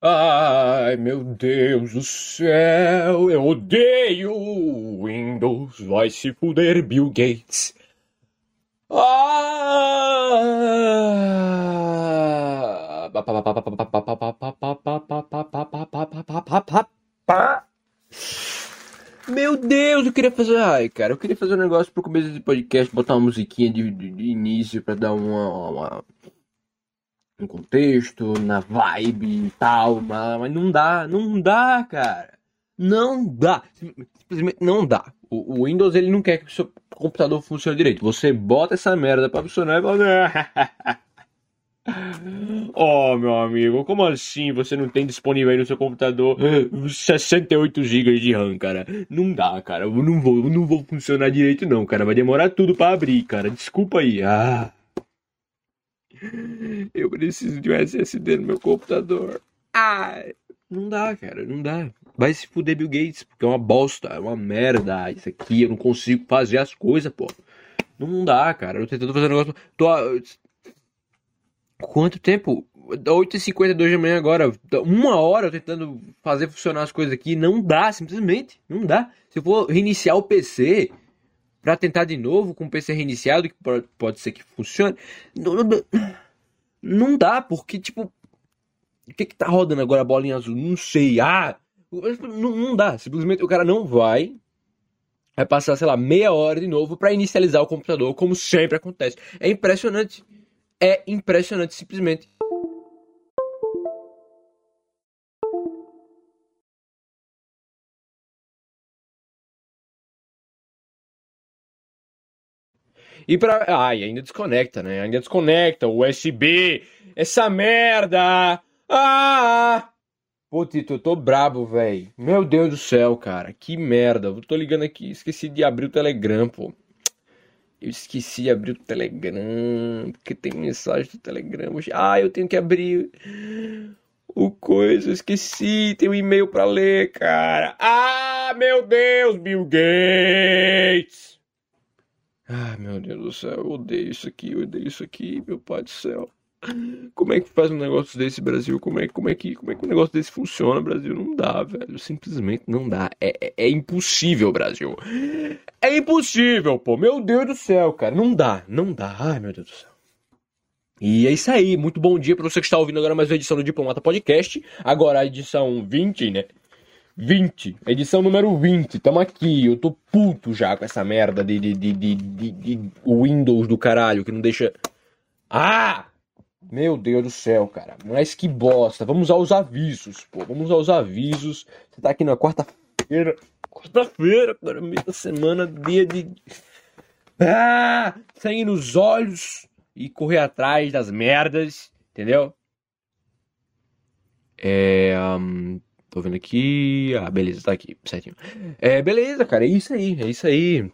Ai, meu Deus do céu, eu odeio Windows. Vai se fuder, Bill Gates. Ah! Meu Deus, eu queria fazer. Ai, cara, eu queria fazer um negócio pro começo do podcast, botar uma musiquinha de, de, de início pra dar uma, uma, um contexto, na vibe e tal, mas, mas não dá, não dá, cara. Não dá. Simplesmente não dá. O, o, Windows ele não quer que o seu computador funcione direito. Você bota essa merda pra funcionar e fala. Oh, meu amigo, como assim você não tem disponível aí no seu computador 68 GB de RAM, cara? Não dá, cara. Eu não vou, não vou funcionar direito não, cara. Vai demorar tudo para abrir, cara. Desculpa aí. Ah. Eu preciso de um SSD no meu computador. Ai. Não dá, cara, não dá. Vai se fuder Bill Gates, porque é uma bosta, é uma merda. Isso aqui, eu não consigo fazer as coisas, pô. Não dá, cara. Eu tô tentando fazer um negócio. Tô. Quanto tempo? 8h52 da manhã agora. Uma hora tentando fazer funcionar as coisas aqui. Não dá, simplesmente. Não dá. Se eu for reiniciar o PC para tentar de novo com o PC reiniciado, que pode ser que funcione. Não, dá, porque, tipo. O que que tá rodando agora a bolinha azul? Não sei. Ah! Não, não dá. Simplesmente o cara não vai. Vai passar, sei lá, meia hora de novo para inicializar o computador, como sempre acontece. É impressionante é impressionante, simplesmente. E pra. Ai, ainda desconecta, né? Ainda desconecta. USB. Essa merda. Ah! Pô, Tito, eu tô brabo, velho. Meu Deus do céu, cara. Que merda. Eu tô ligando aqui. Esqueci de abrir o Telegram, pô. Eu esqueci de abrir o Telegram, porque tem mensagem do Telegram. Ah, eu tenho que abrir o coisa, eu esqueci, tem um e-mail para ler, cara. Ah, meu Deus, Bill Gates! Ah, meu Deus do céu, eu odeio isso aqui, eu odeio isso aqui, meu pai do céu. Como é que faz um negócio desse, Brasil? Como é, como é, que, como é que um negócio desse funciona, Brasil? Não dá, velho. Simplesmente não dá. É, é, é, impossível, Brasil. É impossível, pô. Meu Deus do céu, cara. Não dá, não dá. Ai, meu Deus do céu. E é isso aí. Muito bom dia para você que está ouvindo agora mais uma edição do Diplomata Podcast. Agora a edição 20, né? 20, edição número 20, tamo aqui. Eu tô puto já com essa merda de, de, de, de, de, de Windows do caralho que não deixa. Ah! Meu Deus do céu, cara. Mas que bosta. Vamos aos avisos, pô. Vamos aos avisos. Você tá aqui na quarta-feira. Quarta-feira, cara. Meio da semana, dia de. Ah! Sangue nos olhos e correr atrás das merdas. Entendeu? É. Um, tô vendo aqui. Ah, beleza, tá aqui, certinho. É, beleza, cara. É isso aí, é isso aí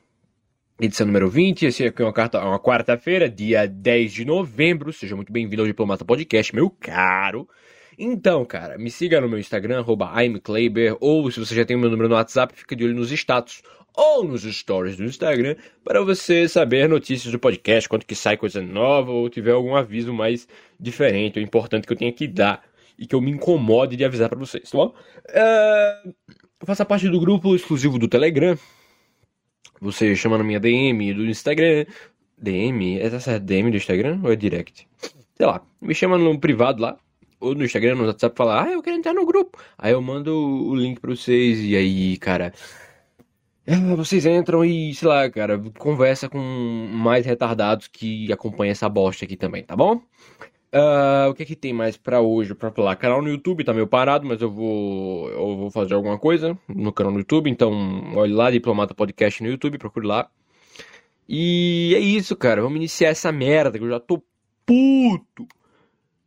edição número 20. Esse aqui é uma, uma quarta-feira, dia 10 de novembro. Seja muito bem-vindo ao Diplomata Podcast, meu caro. Então, cara, me siga no meu Instagram, arroba ou se você já tem o meu número no WhatsApp, fica de olho nos status ou nos stories do Instagram para você saber notícias do podcast, quando que sai coisa nova ou tiver algum aviso mais diferente ou importante que eu tenha que dar e que eu me incomode de avisar para vocês, tá bom? Uh, faça parte do grupo exclusivo do Telegram, você chama na minha DM do Instagram. DM? É essa DM do Instagram ou é direct? Sei lá, me chama no privado lá, ou no Instagram, no WhatsApp, fala, ah, eu quero entrar no grupo. Aí eu mando o link pra vocês, e aí, cara. É, vocês entram e, sei lá, cara, conversa com mais retardados que acompanham essa bosta aqui também, tá bom? Uh, o que é que tem mais para hoje para falar? Canal no YouTube tá meio parado, mas eu vou eu vou fazer alguma coisa no canal no YouTube, então olhe lá Diplomata Podcast no YouTube, procure lá. E é isso, cara, vamos iniciar essa merda que eu já tô puto.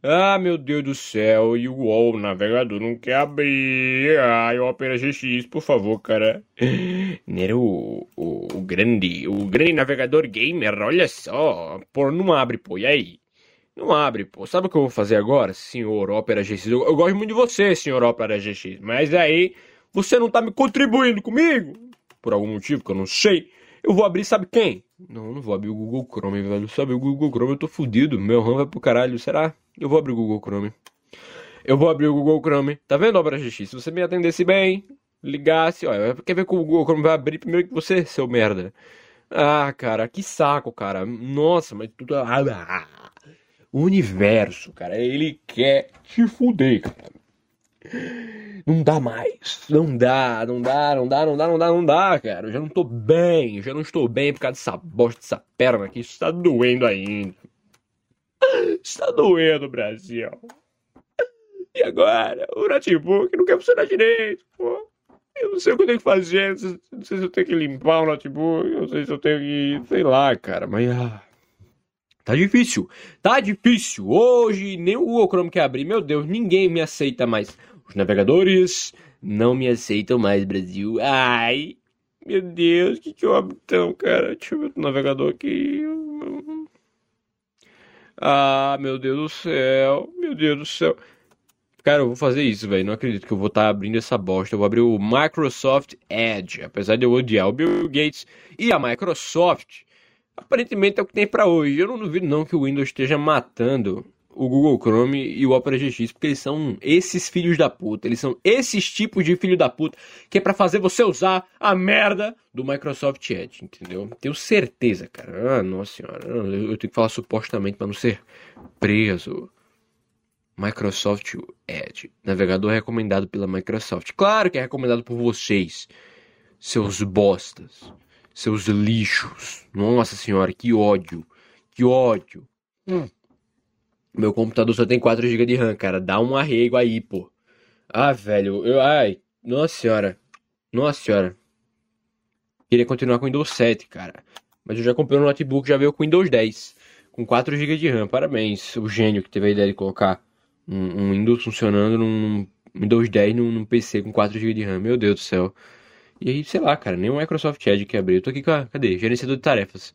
Ah, meu Deus do céu, e o navegador não quer abrir. Ai, Opera GX, por favor, cara. Nero, o, o, o grande, o grande navegador gamer, olha só. Pô, não abre, pô, e aí? Não abre, pô. Sabe o que eu vou fazer agora, senhor Opera GX? Eu, eu gosto muito de você, senhor Opera GX. Mas aí, você não tá me contribuindo comigo? Por algum motivo que eu não sei. Eu vou abrir, sabe quem? Não, não vou abrir o Google Chrome, velho. Sabe, o Google Chrome eu tô fudido. Meu RAM vai pro caralho. Será? Eu vou abrir o Google Chrome. Eu vou abrir o Google Chrome. Tá vendo, Opera GX? Se você me atendesse bem, ligasse, olha, quer ver que o Google Chrome vai abrir primeiro que você, seu merda. Ah, cara, que saco, cara. Nossa, mas tudo. Universo, cara, ele quer te fuder, cara. Não dá mais. Não dá, não dá, não dá, não dá, não dá, não dá, cara. Eu já não tô bem, eu já não estou bem por causa dessa bosta, dessa perna aqui. Isso tá doendo ainda. Está doendo, Brasil. E agora? O notebook não quer funcionar direito, pô. Eu não sei o que eu tenho que fazer. Não sei se eu tenho que limpar o notebook. Não sei se eu tenho que. Sei lá, cara. Mas. Ah, tá difícil. Tá difícil. Hoje nem o Google Chrome quer abrir. Meu Deus, ninguém me aceita mais. Os navegadores não me aceitam mais, Brasil. Ai. Meu Deus, que, que eu abro então, cara? Deixa eu ver o navegador aqui. Ah, meu Deus do céu. Meu Deus do céu. Cara, eu vou fazer isso, velho. Não acredito que eu vou estar tá abrindo essa bosta. Eu vou abrir o Microsoft Edge. Apesar de eu odiar o Bill Gates e a Microsoft, aparentemente é o que tem para hoje. Eu não duvido não que o Windows esteja matando o Google Chrome e o Opera GX, porque eles são esses filhos da puta. Eles são esses tipos de filho da puta que é para fazer você usar a merda do Microsoft Edge, entendeu? Tenho certeza, cara. Ah, nossa senhora. Eu tenho que falar supostamente para não ser preso. Microsoft Edge, navegador recomendado pela Microsoft. Claro que é recomendado por vocês, seus bostas, seus lixos. Nossa senhora, que ódio, que ódio. Hum. Meu computador só tem 4 GB de RAM, cara. Dá um arrego aí, pô. Ah, velho, eu, ai, nossa senhora, nossa senhora. Queria continuar com o Windows 7, cara. Mas eu já comprei um notebook, já veio com o Windows 10. Com 4 GB de RAM, parabéns. O gênio que teve a ideia de colocar um, um Windows funcionando num Windows 10 num, num, PC com 4 GB de RAM. Meu Deus do céu. E aí, sei lá, cara, nem o Microsoft Edge que abriu. Eu tô aqui com a, cadê? Gerenciador de tarefas.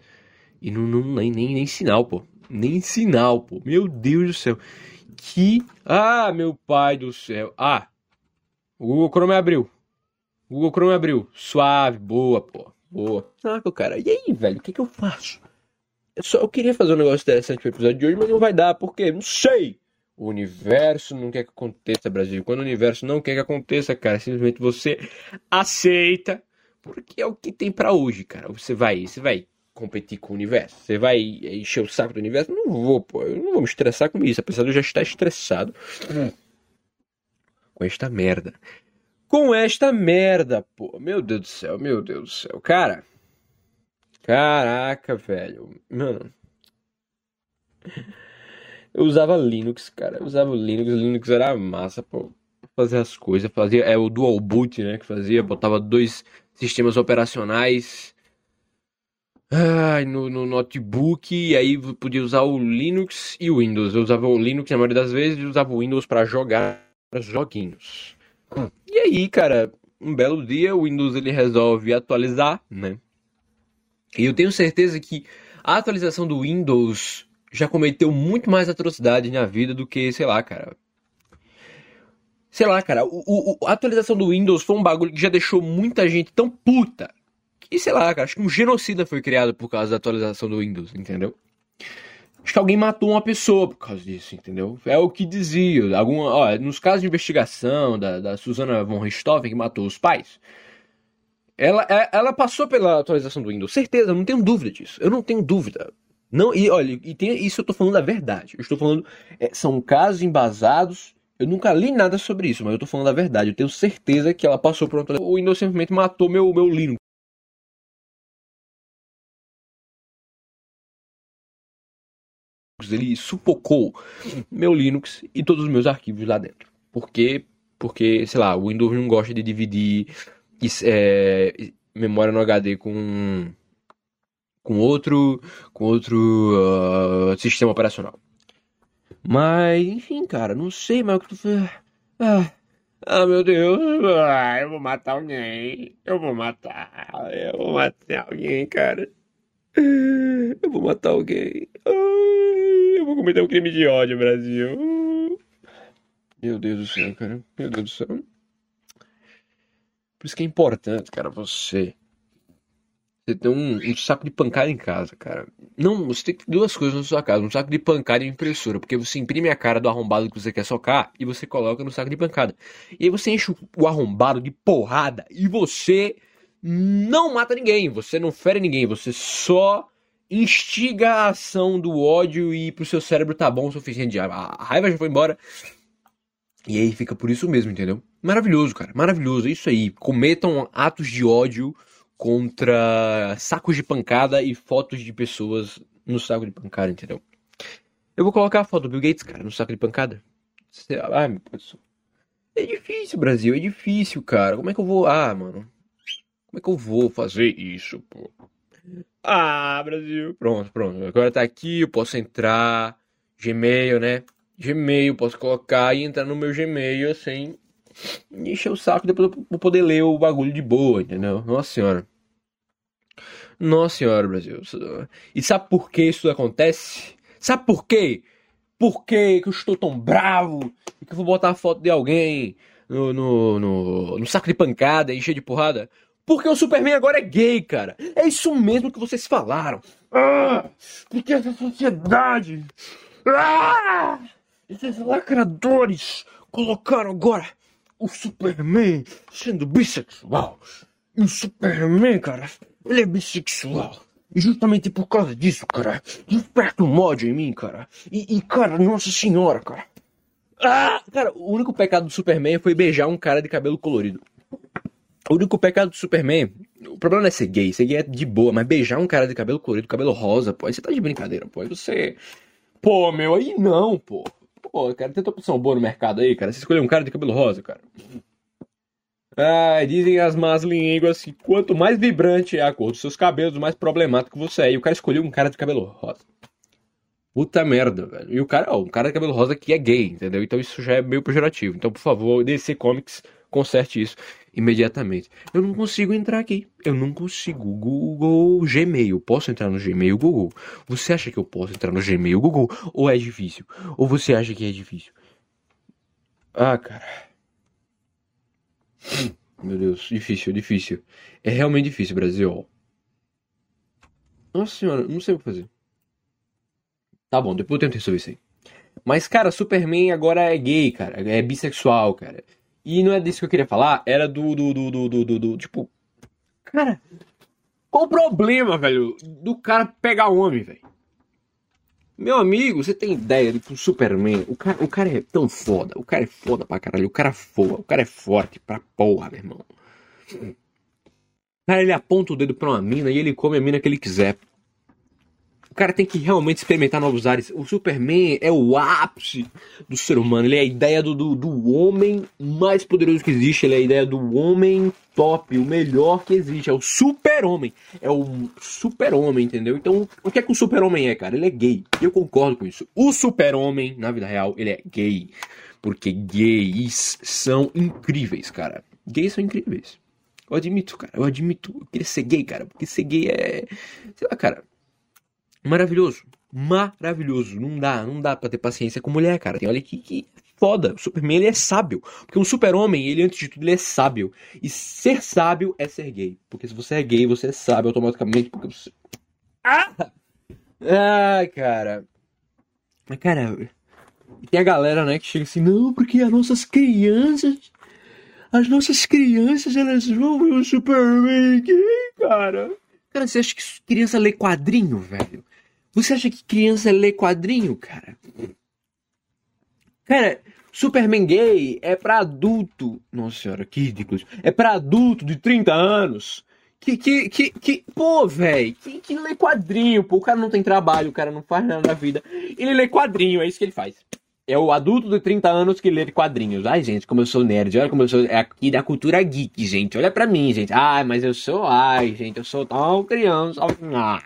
E não, não nem, nem, nem sinal, pô. Nem sinal, pô. Meu Deus do céu. Que. Ah, meu pai do céu. Ah, o Google Chrome abriu. O Google Chrome abriu. Suave, boa, pô. Boa. Ah, cara. E aí, velho, o que, que eu faço? Eu, só, eu queria fazer um negócio interessante pro episódio de hoje, mas não vai dar, porque não sei. O universo não quer que aconteça, Brasil. Quando o universo não quer que aconteça, cara, simplesmente você aceita, porque é o que tem para hoje, cara. Você vai, você vai competir com o universo? Você vai encher o saco do universo? Não vou, pô. Eu não vou me estressar com isso, apesar de eu já estar estressado com esta merda. Com esta merda, pô. Meu Deus do céu, meu Deus do céu. Cara. Caraca, velho. Mano. Eu usava Linux, cara. Eu usava Linux, Linux era massa, pô. Fazer as coisas, fazia. É o dual boot, né? Que fazia, botava dois sistemas operacionais. Ai, no, no notebook, e aí podia usar o Linux e o Windows. Eu usava o Linux na maioria das vezes e usava o Windows para jogar joguinhos. Hum. E aí, cara, um belo dia o Windows ele resolve atualizar, né? E eu tenho certeza que a atualização do Windows já cometeu muito mais atrocidade na vida do que, sei lá, cara. Sei lá, cara, o, o, a atualização do Windows foi um bagulho que já deixou muita gente tão puta. Que, sei lá, cara, acho que um genocida foi criado por causa da atualização do Windows, entendeu? Acho que alguém matou uma pessoa por causa disso, entendeu? É o que dizia. Alguma, ó, nos casos de investigação da, da Susana von Richthofen, que matou os pais, ela, é, ela passou pela atualização do Windows. Certeza, não tenho dúvida disso. Eu não tenho dúvida. Não, e olha, e tem, isso eu tô falando a verdade. Eu estou falando. É, são casos embasados. Eu nunca li nada sobre isso, mas eu tô falando a verdade. Eu tenho certeza que ela passou por uma. O Windows simplesmente matou meu, meu Linux. Ele sufocou meu Linux e todos os meus arquivos lá dentro. Por quê? Porque, sei lá, o Windows não gosta de dividir é, memória no HD com com outro, com outro uh, sistema operacional. Mas, enfim, cara, não sei mais o que tu fez. Ah, ah, meu Deus, ah, eu vou matar alguém. Eu vou matar. Eu vou matar alguém, cara. Eu vou matar alguém. Eu vou cometer um crime de ódio, Brasil. Meu Deus do céu, cara. Meu Deus do céu. Por isso que é importante, cara, você você ter um, um, saco de pancada em casa, cara. Não, você tem duas coisas na sua casa: um saco de pancada e uma impressora. Porque você imprime a cara do arrombado que você quer socar e você coloca no saco de pancada. E aí você enche o arrombado de porrada e você não mata ninguém, você não fere ninguém, você só instiga a ação do ódio e pro seu cérebro tá bom o suficiente. A raiva já foi embora. E aí fica por isso mesmo, entendeu? Maravilhoso, cara. Maravilhoso. É isso aí. Cometam atos de ódio contra sacos de pancada e fotos de pessoas no saco de pancada, entendeu? Eu vou colocar a foto do Bill Gates, cara, no saco de pancada. Ai, meu Deus. É difícil, Brasil. É difícil, cara. Como é que eu vou. Ah, mano. Como é que eu vou fazer isso, pô? Ah, Brasil. Pronto, pronto. Agora tá aqui, eu posso entrar. Gmail, né? Gmail, posso colocar e entrar no meu Gmail sem encher o saco depois eu poder ler o bagulho de boa, entendeu? Nossa senhora. Nossa senhora, Brasil. E sabe por que isso acontece? Sabe por quê? Por que eu estou tão bravo e que eu vou botar a foto de alguém no, no, no, no saco de pancada e cheio de porrada? Porque o Superman agora é gay, cara. É isso mesmo que vocês falaram. Ah, porque essa sociedade. Ah, esses lacradores colocaram agora o Superman sendo bissexual. E o Superman, cara, ele é bissexual. E justamente por causa disso, cara, desperta um ódio em mim, cara. E, e, cara, nossa senhora, cara. Ah, cara, o único pecado do Superman foi beijar um cara de cabelo colorido. O único pecado do Superman. O problema não é ser gay, ser gay é de boa, mas beijar um cara de cabelo colorido, cabelo rosa, pô, aí você tá de brincadeira, pô. Aí você. Pô, meu, aí não, pô. Pô, cara, tem opção boa no mercado aí, cara. Você escolheu um cara de cabelo rosa, cara. Ah, dizem as más línguas que quanto mais vibrante é a cor dos seus cabelos, mais problemático você é. E o cara escolheu um cara de cabelo rosa. Puta merda, velho. E o cara, ó, um cara de cabelo rosa que é gay, entendeu? Então isso já é meio pejorativo. Então, por favor, DC Comics, conserte isso imediatamente. Eu não consigo entrar aqui. Eu não consigo. Google Gmail. Posso entrar no Gmail Google? Você acha que eu posso entrar no Gmail Google? Ou é difícil? Ou você acha que é difícil? Ah, cara. Meu Deus, difícil, difícil. É realmente difícil, Brasil. Nossa senhora, não sei o que fazer. Tá bom, depois eu tento resolver isso aí. Mas, cara, Superman agora é gay, cara. É bissexual, cara. E não é disso que eu queria falar, era do. do, do, do, do, do, do tipo. Cara, qual o problema, velho, do cara pegar homem, velho? Meu amigo, você tem ideia de o Superman, o cara, o cara é tão foda, o cara é foda pra caralho, o cara voa, o cara é forte pra porra, meu irmão. Cara, ele aponta o dedo pra uma mina e ele come a mina que ele quiser. O cara tem que realmente experimentar novos ares. O Superman é o ápice do ser humano. Ele é a ideia do, do, do homem mais poderoso que existe. Ele é a ideia do homem top, o melhor que existe. É o super-homem. É o super-homem, entendeu? Então, o que é que o super-homem é, cara? Ele é gay. Eu concordo com isso. O super-homem, na vida real, ele é gay. Porque gays são incríveis, cara. Gays são incríveis. Eu admito, cara. Eu admito. Eu queria ser gay, cara. Porque ser gay é. Sei lá, cara maravilhoso. Maravilhoso. Não dá, não dá pra ter paciência com mulher, cara. Tem olha que, que foda. O Superman ele é sábio. Porque um super-homem, ele antes de tudo, ele é sábio. E ser sábio é ser gay. Porque se você é gay, você é sábio automaticamente. Porque você. Ah! Ai, cara. Mas, cara. Tem a galera, né, que chega assim, não, porque as nossas crianças. As nossas crianças, elas vão ver o Superman gay, cara. Cara, você acha que criança lê quadrinho, velho? Você acha que criança lê quadrinho, cara? Cara, Superman gay é pra adulto. Nossa senhora, que ridículo. É pra adulto de 30 anos. Que, que, que, que pô, velho, que, que lê quadrinho, pô. O cara não tem trabalho, o cara não faz nada na vida. Ele lê quadrinho, é isso que ele faz. É o adulto de 30 anos que lê quadrinhos. Ai, gente, como eu sou nerd. Olha como eu sou é aqui da cultura geek, gente. Olha pra mim, gente. Ai, mas eu sou. Ai, gente, eu sou tão criança. Ah.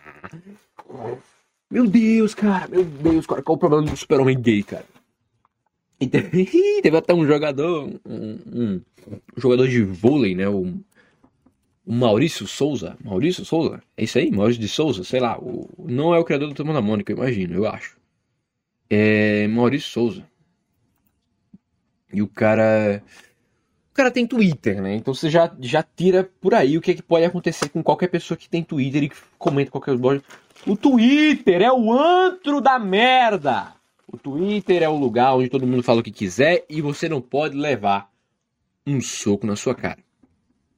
Meu Deus, cara. Meu Deus, cara. Qual o problema do super-homem gay, cara? E teve, teve até um jogador. Um, um, um, jogador de vôlei, né? O, o Maurício Souza. Maurício Souza? É isso aí? Maurício de Souza? Sei lá. O, não é o criador do Turma da Mônica, imagino, eu acho é Maurício Souza. E o cara. cara tem Twitter, né? Então você já, já tira por aí o que, é que pode acontecer com qualquer pessoa que tem Twitter e que comenta qualquer coisa. O Twitter é o antro da merda! O Twitter é o lugar onde todo mundo fala o que quiser e você não pode levar um soco na sua cara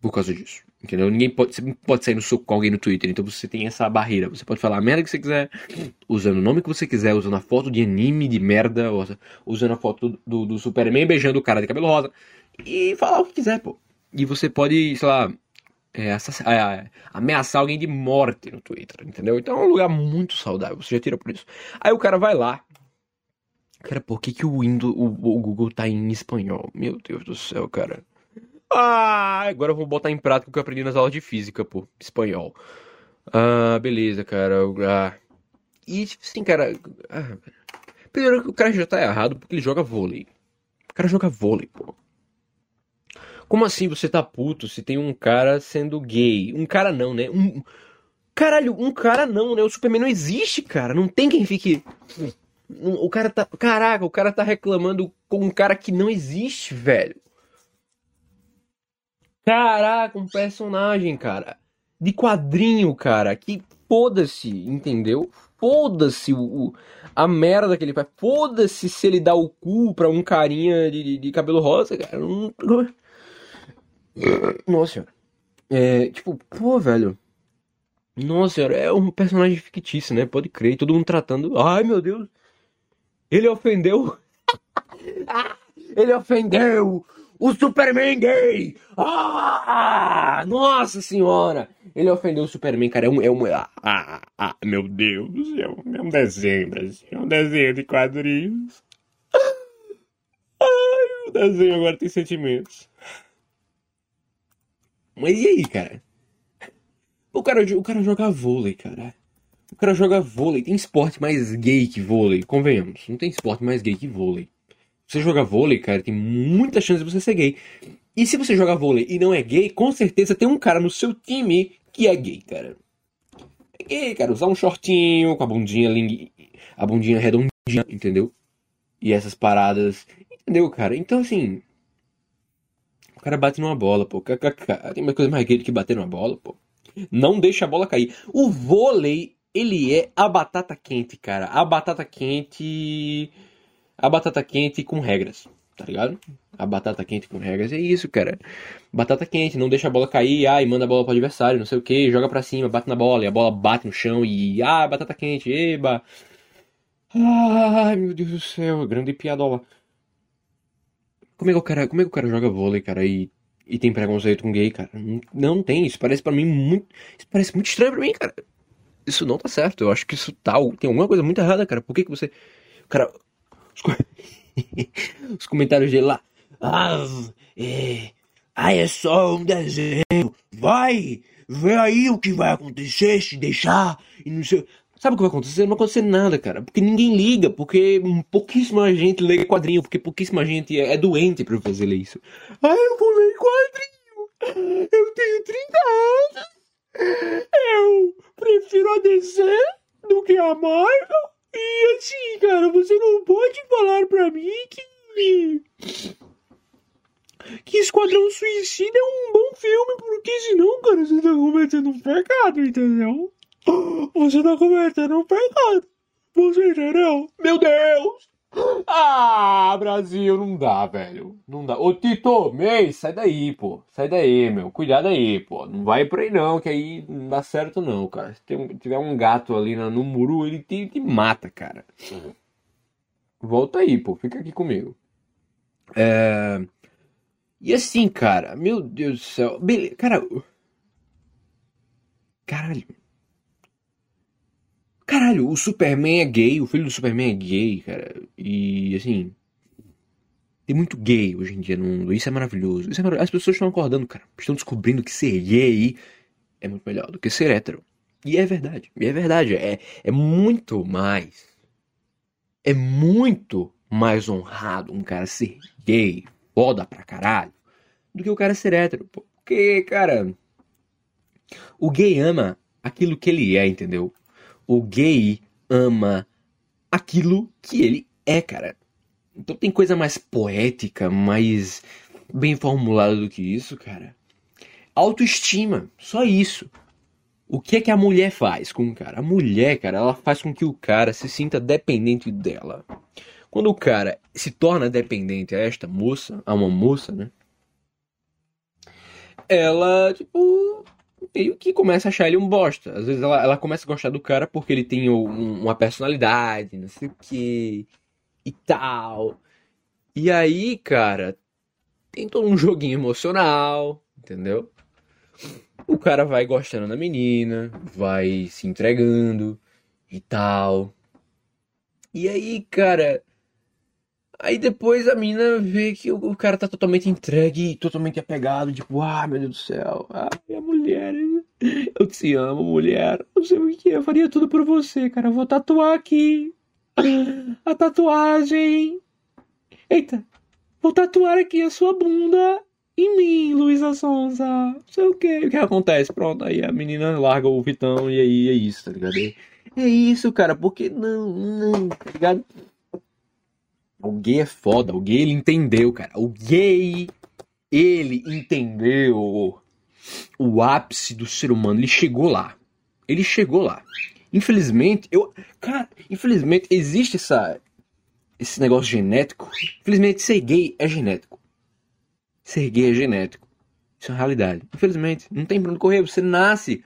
por causa disso. Entendeu? Ninguém pode, você pode sair no soco com alguém no Twitter, então você tem essa barreira. Você pode falar a merda que você quiser, usando o nome que você quiser, usando a foto de anime de merda, usando a foto do, do Superman beijando o cara de cabelo rosa, e falar o que quiser, pô. E você pode, sei lá, é, é, ameaçar alguém de morte no Twitter, entendeu? Então é um lugar muito saudável, você já tira por isso. Aí o cara vai lá. Cara, por que, que o, Windows, o, o Google tá em espanhol? Meu Deus do céu, cara. Ah, agora eu vou botar em prática o que eu aprendi nas aulas de física, pô. Espanhol. Ah, beleza, cara. Ah. E, tipo assim, cara. Ah, primeiro, o cara já tá errado porque ele joga vôlei. O cara joga vôlei, pô. Como assim você tá puto se tem um cara sendo gay? Um cara não, né? Um. Caralho, um cara não, né? O Superman não existe, cara. Não tem quem fique. O cara tá. Caraca, o cara tá reclamando com um cara que não existe, velho. Caraca, um personagem, cara. De quadrinho, cara. Que foda-se, entendeu? Foda-se o, o, a merda que ele faz. Foda-se se ele dá o cu pra um carinha de, de, de cabelo rosa, cara. Não... Nossa. É, tipo, pô, velho. Nossa senhora, é um personagem fictício, né? Pode crer. Todo mundo tratando. Ai, meu Deus. Ele ofendeu. ele ofendeu o Superman gay! Ah! Nossa senhora! Ele ofendeu o Superman, cara. É um. É um ah, ah, ah, meu Deus do céu. É um desenho, Brasil. É um desenho de quadrinhos. Ai, o desenho agora tem sentimentos. Mas e aí, cara? O cara, o cara joga vôlei, cara. O cara joga vôlei. Tem esporte mais gay que vôlei, convenhamos. Não tem esporte mais gay que vôlei. Você joga vôlei, cara, tem muita chance de você ser gay. E se você joga vôlei e não é gay, com certeza tem um cara no seu time que é gay, cara. É gay, cara. Usar um shortinho com a bundinha, a bundinha redondinha, entendeu? E essas paradas. Entendeu, cara? Então, assim. O cara bate numa bola, pô. Tem uma coisa mais gay do que bater numa bola, pô. Não deixa a bola cair. O vôlei, ele é a batata quente, cara. A batata quente a batata quente com regras, tá ligado? A batata quente com regras é isso, cara. Batata quente, não deixa a bola cair, ai, manda a bola pro adversário, não sei o que, joga pra cima, bate na bola, e a bola bate no chão e, ah, batata quente, eba. Ai, meu Deus do céu, grande piadola. Como é que o cara, como é que o cara joga vôlei, cara, e, e tem preconceito com gay, cara? Não, não tem, isso parece para mim muito, isso parece muito estranho pra mim, cara. Isso não tá certo, eu acho que isso tá, tem alguma coisa muito errada, cara. Por que que você, cara, os comentários dele lá. Ah, é, ah, é só um desenho. Vai, vê aí o que vai acontecer se deixar e não sei. Sabe o que vai acontecer? Não vai acontecer nada, cara. Porque ninguém liga, porque pouquíssima gente lê quadrinho, porque pouquíssima gente é, é doente pra fazer isso. Ah, eu vou ler quadrinho. Eu tenho 30 anos. Eu prefiro a DC do que a Marvel. E assim, cara, você não pode falar pra mim que. Que Esquadrão Suicida é um bom filme, porque senão, cara, você tá cometendo um pecado, entendeu? Você tá cometendo um pecado. Você entendeu? Meu Deus! Ah, Brasil, não dá, velho. Não dá. Ô, Tito, May, sai daí, pô. Sai daí, meu. Cuidado aí, pô. Não vai por aí não, que aí não dá certo não, cara. Se tem, tiver um gato ali no muro, ele te, te mata, cara. Volta aí, pô. Fica aqui comigo. É... E assim, cara, meu Deus do céu. Beleza, cara. Caralho. Caralho, o Superman é gay, o filho do Superman é gay, cara. E assim. Tem muito gay hoje em dia no mundo. Isso é maravilhoso. Isso é maravilhoso. As pessoas estão acordando, cara. Estão descobrindo que ser gay é muito melhor do que ser hétero. E é verdade. E é verdade. É, é muito mais. É muito mais honrado um cara ser gay, foda pra caralho, do que o cara ser hétero. Porque, cara. O gay ama aquilo que ele é, entendeu? O gay ama aquilo que ele é, cara. Então tem coisa mais poética, mais bem formulado do que isso, cara. Autoestima, só isso. O que é que a mulher faz com o cara? A mulher, cara, ela faz com que o cara se sinta dependente dela. Quando o cara se torna dependente a esta moça, a uma moça, né? Ela, tipo, meio que começa a achar ele um bosta. Às vezes ela, ela começa a gostar do cara porque ele tem um, uma personalidade, não sei o que, e tal. E aí, cara, tem todo um joguinho emocional, entendeu? O cara vai gostando da menina, vai se entregando e tal. E aí, cara. Aí depois a menina vê que o, cara tá totalmente entregue, totalmente apegado, tipo, ah, meu Deus do céu, ah, minha mulher, eu te amo, mulher, não sei o que, eu faria tudo por você, cara, eu vou tatuar aqui a tatuagem. Eita, vou tatuar aqui a sua bunda em mim, Luísa Sonza. Não sei o que. O que acontece? Pronto, aí a menina larga o Vitão e aí é isso, tá ligado? É isso, cara, porque não, não, tá ligado? O gay é foda, o gay ele entendeu, cara. O gay, ele entendeu o ápice do ser humano. Ele chegou lá. Ele chegou lá. Infelizmente, eu. Cara, infelizmente existe essa. Esse negócio genético. Infelizmente, ser gay é genético. Ser gay é genético. Isso é uma realidade. Infelizmente, não tem pra onde correr. Você nasce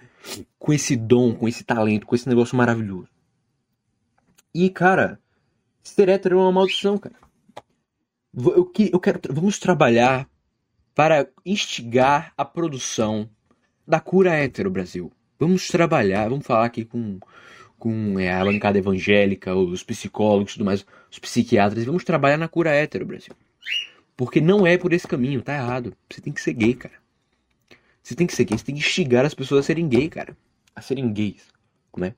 com esse dom, com esse talento, com esse negócio maravilhoso. E, cara, ser hétero é uma maldição, cara. Eu, eu quero. Vamos trabalhar para instigar a produção da cura hétero, Brasil. Vamos trabalhar, vamos falar aqui com, com é, a bancada evangélica, os psicólogos tudo mais, os psiquiatras, vamos trabalhar na cura hétero, Brasil. Porque não é por esse caminho, tá errado. Você tem que ser gay, cara. Você tem que ser gay, você tem que instigar as pessoas a serem gay, cara. A serem gays, né?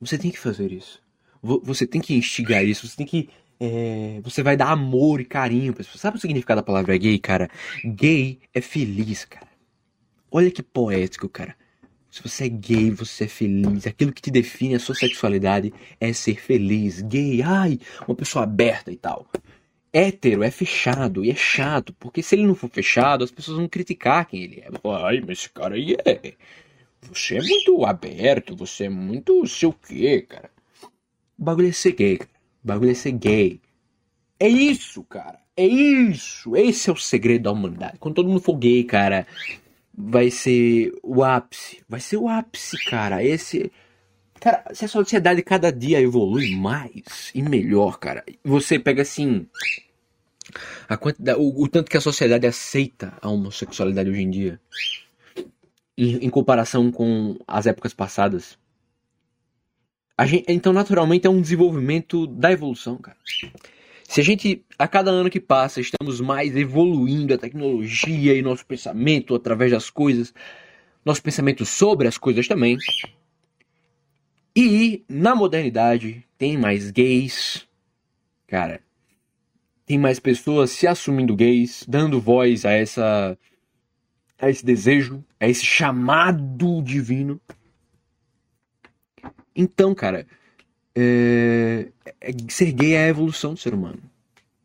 Você tem que fazer isso. Você tem que instigar isso, você tem que. É, você vai dar amor e carinho para pessoas. Sabe o significado da palavra gay, cara? Gay é feliz, cara. Olha que poético, cara. Se você é gay, você é feliz. Aquilo que te define a sua sexualidade é ser feliz. Gay, ai, uma pessoa aberta e tal. Hétero é fechado e é chato, porque se ele não for fechado, as pessoas vão criticar quem ele é. Ai, mas esse cara aí é. Você é muito aberto, você é muito sei o quê, cara. O bagulho é ser gay. O bagulho é ser gay. É isso, cara. É isso. Esse é o segredo da humanidade. Quando todo mundo for gay, cara, vai ser o ápice. Vai ser o ápice, cara. Esse. Cara, se a sociedade cada dia evolui mais e melhor, cara, você pega assim. A quantidade, o, o tanto que a sociedade aceita a homossexualidade hoje em dia, em, em comparação com as épocas passadas. Gente, então, naturalmente, é um desenvolvimento da evolução, cara. Se a gente, a cada ano que passa, estamos mais evoluindo a tecnologia e nosso pensamento através das coisas, nosso pensamento sobre as coisas também. E na modernidade tem mais gays, cara. Tem mais pessoas se assumindo gays, dando voz a essa a esse desejo, a esse chamado divino. Então, cara, é, é, ser gay é a evolução do ser humano.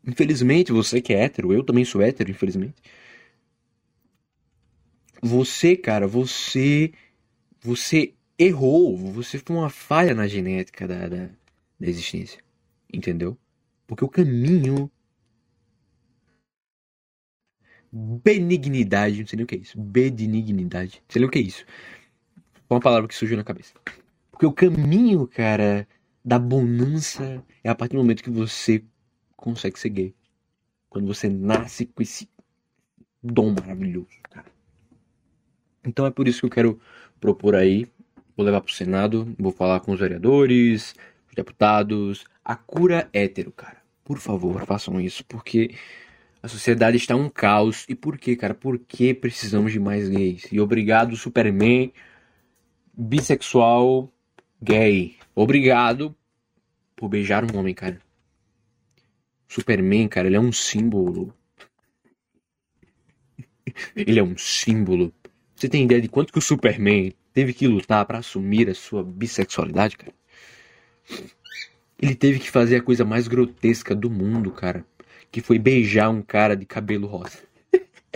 Infelizmente, você que é hétero, eu também sou hétero, infelizmente. Você, cara, você. Você errou. Você foi uma falha na genética da, da, da existência. Entendeu? Porque o caminho. Benignidade, não sei nem o que é isso. Benignidade, não sei nem o que é isso. Foi uma palavra que surgiu na cabeça. Porque o caminho, cara, da bonança é a partir do momento que você consegue ser gay. Quando você nasce com esse dom maravilhoso, cara. Então é por isso que eu quero propor aí, vou levar pro Senado, vou falar com os vereadores, os deputados, a cura hétero, cara. Por favor, façam isso, porque a sociedade está um caos. E por quê, cara? Por que precisamos de mais gays? E obrigado, Superman, bissexual, gay. Obrigado por beijar um homem, cara. Superman, cara, ele é um símbolo. ele é um símbolo. Você tem ideia de quanto que o Superman teve que lutar para assumir a sua bissexualidade, cara? Ele teve que fazer a coisa mais grotesca do mundo, cara. que foi beijar um cara de cabelo rosa.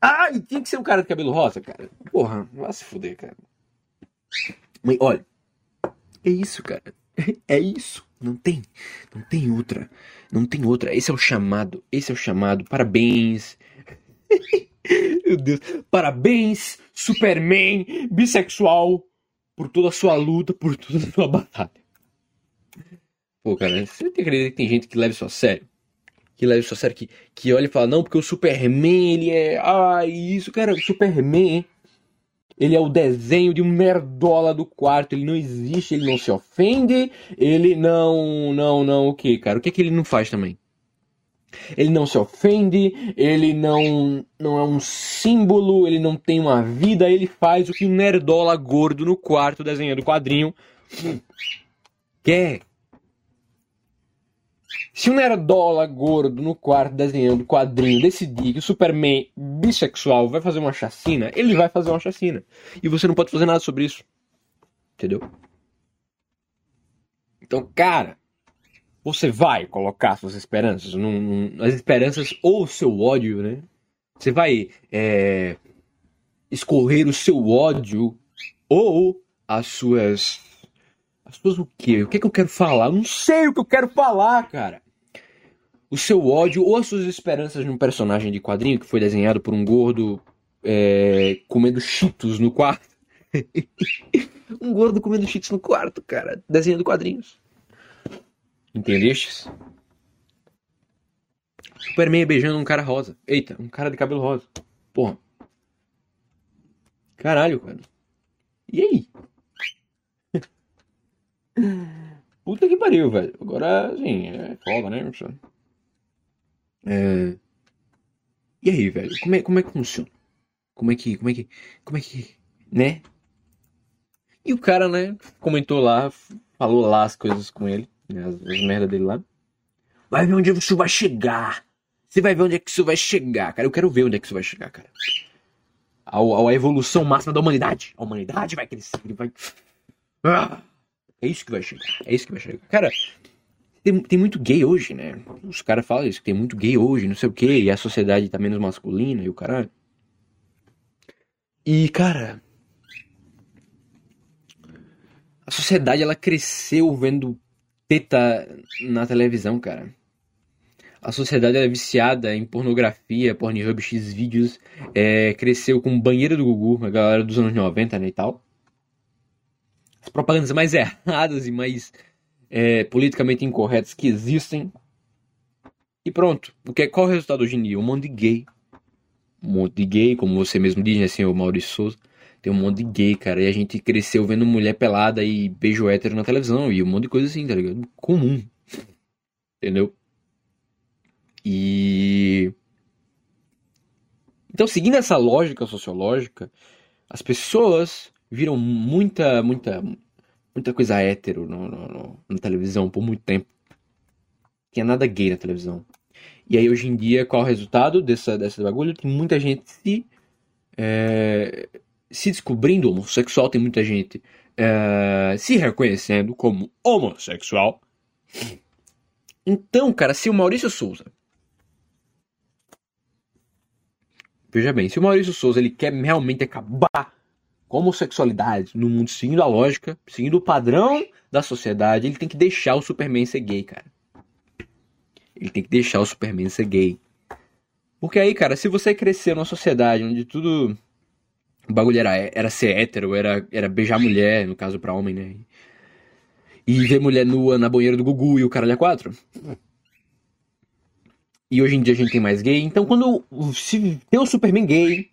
Ai, tinha que ser um cara de cabelo rosa, cara. Porra, vai se fuder, cara. Mas, olha, é isso, cara. É isso. Não tem, não tem outra. Não tem outra. Esse é o chamado. Esse é o chamado. Parabéns. Meu Deus. Parabéns, Superman, bissexual, por toda a sua luta, por toda a sua batalha. Pô, cara, você tem que acreditar que tem gente que leva isso a sério? Que leva isso a sério, que, que olha e fala, não, porque o Superman, ele é. Ai, isso, cara, o Superman. Ele é o desenho de um nerdola do quarto. Ele não existe, ele não se ofende. Ele não. Não, não, o que, cara? O que é que ele não faz também? Ele não se ofende, ele não, não é um símbolo, ele não tem uma vida, ele faz o que um nerdola gordo no quarto desenhando quadrinho quer. Se um nerdola gordo no quarto desenhando quadrinho decidir que o Superman bissexual vai fazer uma chacina, ele vai fazer uma chacina. E você não pode fazer nada sobre isso. Entendeu? Então, cara, você vai colocar suas esperanças, num, num, as esperanças ou o seu ódio, né? Você vai é, escorrer o seu ódio ou as suas. As suas o quê? O que é que eu quero falar? Eu não sei o que eu quero falar, cara. O seu ódio ou as suas esperanças num personagem de quadrinho que foi desenhado por um gordo é, comendo cheetos no quarto. um gordo comendo cheetos no quarto, cara, desenhando quadrinhos. Entendestes? Superman beijando um cara rosa. Eita, um cara de cabelo rosa. Porra. Caralho, cara. E aí? Puta que pariu, velho. Agora, assim, é foda, né? É... E aí, velho? Como é, como é que funciona? Como é que, como é que, como é que, né? E o cara, né, comentou lá, falou lá as coisas com ele né, as, as merda dele lá. Vai ver onde isso vai chegar. Você vai ver onde é que isso vai chegar, cara. Eu quero ver onde é que isso vai chegar, cara. A, a, a evolução máxima da humanidade. A humanidade vai crescer, vai. Ah, é isso que vai chegar. É isso que vai chegar. Cara, tem, tem muito gay hoje, né? Os caras falam isso, que tem muito gay hoje, não sei o quê, e a sociedade tá menos masculina e o caralho. E, cara. A sociedade ela cresceu vendo teta na televisão, cara. A sociedade é viciada em pornografia, Pornhub, X-Vídeos, é, cresceu com banheiro do Gugu, a galera dos anos 90, né, e tal. As propagandas mais erradas e mais é, politicamente incorretas que existem. E pronto. O que, é, qual é o resultado hoje em dia? Um monte de gay. Um monte de gay, como você mesmo diz, né, o Maurício Souza. Tem um monte de gay, cara. E a gente cresceu vendo mulher pelada e beijo hétero na televisão. E um monte de coisa assim, tá ligado? Comum. Entendeu? E. Então, seguindo essa lógica sociológica, as pessoas viram muita, muita, muita coisa hétero no, no, no, na televisão por muito tempo. Tinha nada gay na televisão. E aí, hoje em dia, qual é o resultado dessa, dessa bagulho? Tem muita gente se é, se descobrindo homossexual, tem muita gente é, se reconhecendo como homossexual. Então, cara, se o Maurício Souza. Veja bem, se o Maurício Souza ele quer realmente acabar com a homossexualidade no mundo seguindo a lógica, seguindo o padrão da sociedade, ele tem que deixar o Superman ser gay, cara. Ele tem que deixar o Superman ser gay. Porque aí, cara, se você crescer numa sociedade onde tudo o bagulho era, era ser hétero, era, era beijar mulher, no caso pra homem, né? E ver mulher nua na banheira do Gugu e o caralho a quatro. E hoje em dia a gente tem mais gay. Então quando se tem o Superman gay,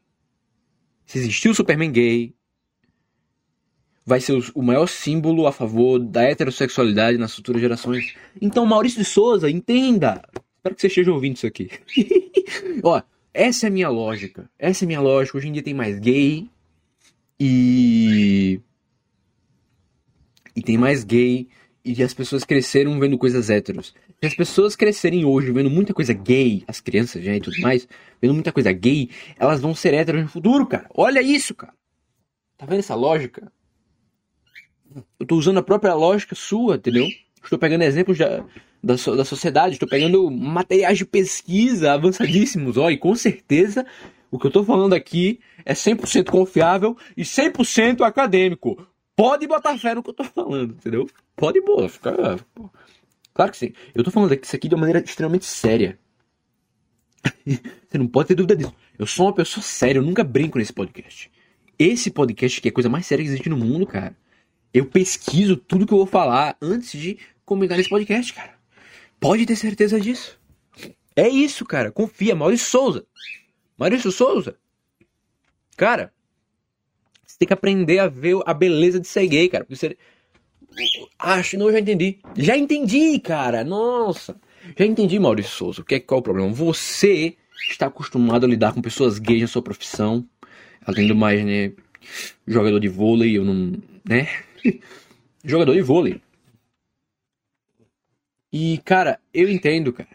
se existir o Superman gay, vai ser o maior símbolo a favor da heterossexualidade nas futuras gerações. Então, Maurício de Souza, entenda! Espero que você esteja ouvindo isso aqui. Ó, essa é a minha lógica. Essa é a minha lógica. Hoje em dia tem mais gay e. E tem mais gay. E as pessoas cresceram vendo coisas héteros. Se as pessoas crescerem hoje vendo muita coisa gay, as crianças já e tudo mais, vendo muita coisa gay, elas vão ser héteros no futuro, cara. Olha isso, cara. Tá vendo essa lógica? Eu tô usando a própria lógica sua, entendeu? Estou pegando exemplos da, da, da sociedade, estou pegando materiais de pesquisa avançadíssimos. Ó, e com certeza o que eu estou falando aqui é 100% confiável e 100% acadêmico. Pode botar fé no que eu tô falando, entendeu? Pode boa, fica. Claro que sim. Eu tô falando isso aqui de uma maneira extremamente séria. Você não pode ter dúvida disso. Eu sou uma pessoa séria, eu nunca brinco nesse podcast. Esse podcast que é a coisa mais séria que existe no mundo, cara. Eu pesquiso tudo que eu vou falar antes de comentar nesse podcast, cara. Pode ter certeza disso. É isso, cara. Confia. Maurício Souza. Maurício Souza. Cara, você tem que aprender a ver a beleza de ser gay, cara. Porque você. Acho, não, eu já entendi. Já entendi, cara. Nossa. Já entendi, Maurício Souza. O que é, qual é o problema? Você está acostumado a lidar com pessoas gays na sua profissão. Além do mais, né? Jogador de vôlei, eu não. né? Jogador de vôlei. E, cara, eu entendo, cara.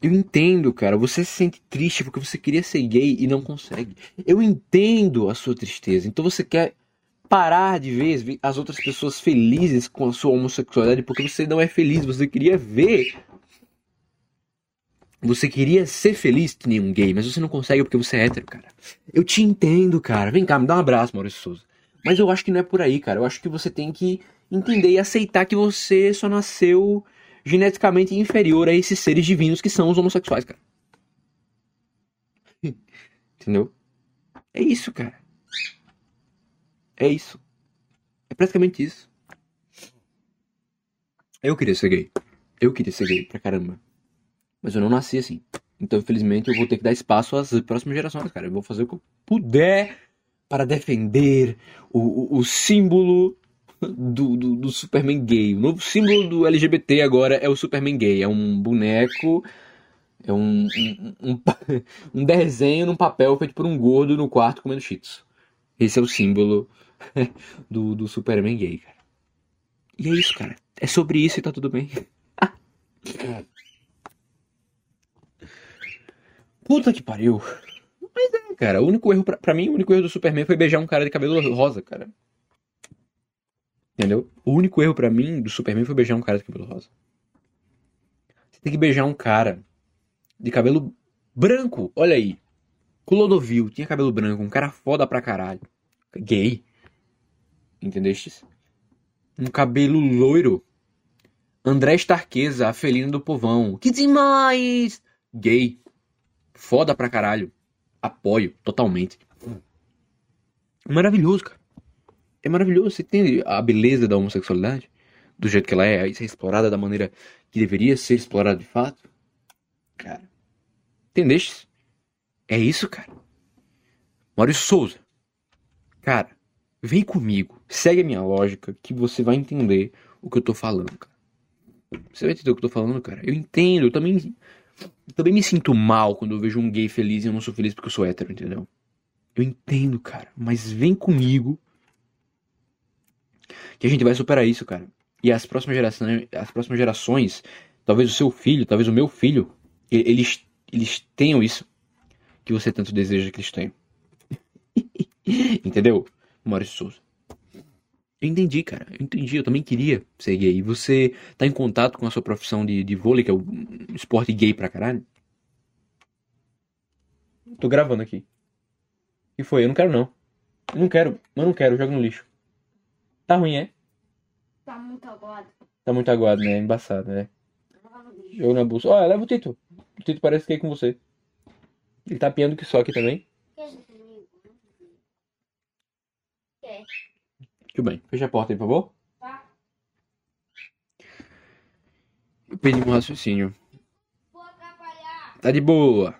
Eu entendo, cara. Você se sente triste porque você queria ser gay e não consegue. Eu entendo a sua tristeza. Então você quer parar de ver as outras pessoas felizes com a sua homossexualidade porque você não é feliz. Você queria ver. Você queria ser feliz que nem um gay, mas você não consegue porque você é hétero, cara. Eu te entendo, cara. Vem cá, me dá um abraço, Maurício Souza. Mas eu acho que não é por aí, cara. Eu acho que você tem que entender e aceitar que você só nasceu geneticamente inferior a esses seres divinos que são os homossexuais, cara. Entendeu? É isso, cara. É isso. É praticamente isso. Eu queria ser gay. Eu queria ser gay pra caramba. Mas eu não nasci assim. Então, infelizmente, eu vou ter que dar espaço às próximas gerações, cara. Eu vou fazer o que eu puder para defender o, o, o símbolo do, do, do Superman gay. O novo símbolo do LGBT agora é o Superman gay. É um boneco. É um, um, um, um desenho num papel feito por um gordo no quarto comendo cheetos. Esse é o símbolo do, do Superman gay, cara. E é isso, cara. É sobre isso e tá tudo bem. Puta que pariu. Cara. O único erro, pra, mim, o único erro do Superman foi beijar um cara de cabelo rosa, cara. Entendeu? O único erro pra mim do Superman foi beijar um cara de cabelo rosa. Você tem que beijar um cara de cabelo branco. Olha aí. Clodovil tinha cabelo branco, um cara foda pra caralho. Gay. Entendestes? Um cabelo loiro. André Starqueza, a felina do povão. Que demais! Gay. Foda pra caralho. Apoio, totalmente. Maravilhoso, cara. É maravilhoso. Você tem a beleza da homossexualidade, do jeito que ela é, ser explorada da maneira que deveria ser explorada de fato. Cara. Entendeste? É isso, cara. Maurício Souza. Cara, vem comigo. Segue a minha lógica que você vai entender o que eu tô falando, cara. Você vai entender o que eu tô falando, cara? Eu entendo, eu também. Também me sinto mal quando eu vejo um gay feliz e eu não sou feliz porque eu sou hétero, entendeu? Eu entendo, cara. Mas vem comigo. Que a gente vai superar isso, cara. E as próximas gerações, as próximas gerações, talvez o seu filho, talvez o meu filho, eles, eles tenham isso que você tanto deseja que eles tenham. Entendeu? Maurício Souza. Eu entendi, cara. Eu entendi. Eu também queria ser gay. E você tá em contato com a sua profissão de, de vôlei, que é o esporte gay pra caralho? Tô gravando aqui. E foi? Eu não quero, não. Eu não quero. Eu não quero. Jogo no lixo. Tá ruim, é? Tá muito aguado. Tá muito aguado, né? Embaçado, né? Jogo na bolsa. Olha, leva o Tito. O Tito parece que é com você. Ele tá piando que só aqui também. Quer comigo? Quer? Tudo bem. Fecha a porta aí, por favor. Tá? Eu perdi meu raciocínio. Vou atrapalhar. Tá de boa.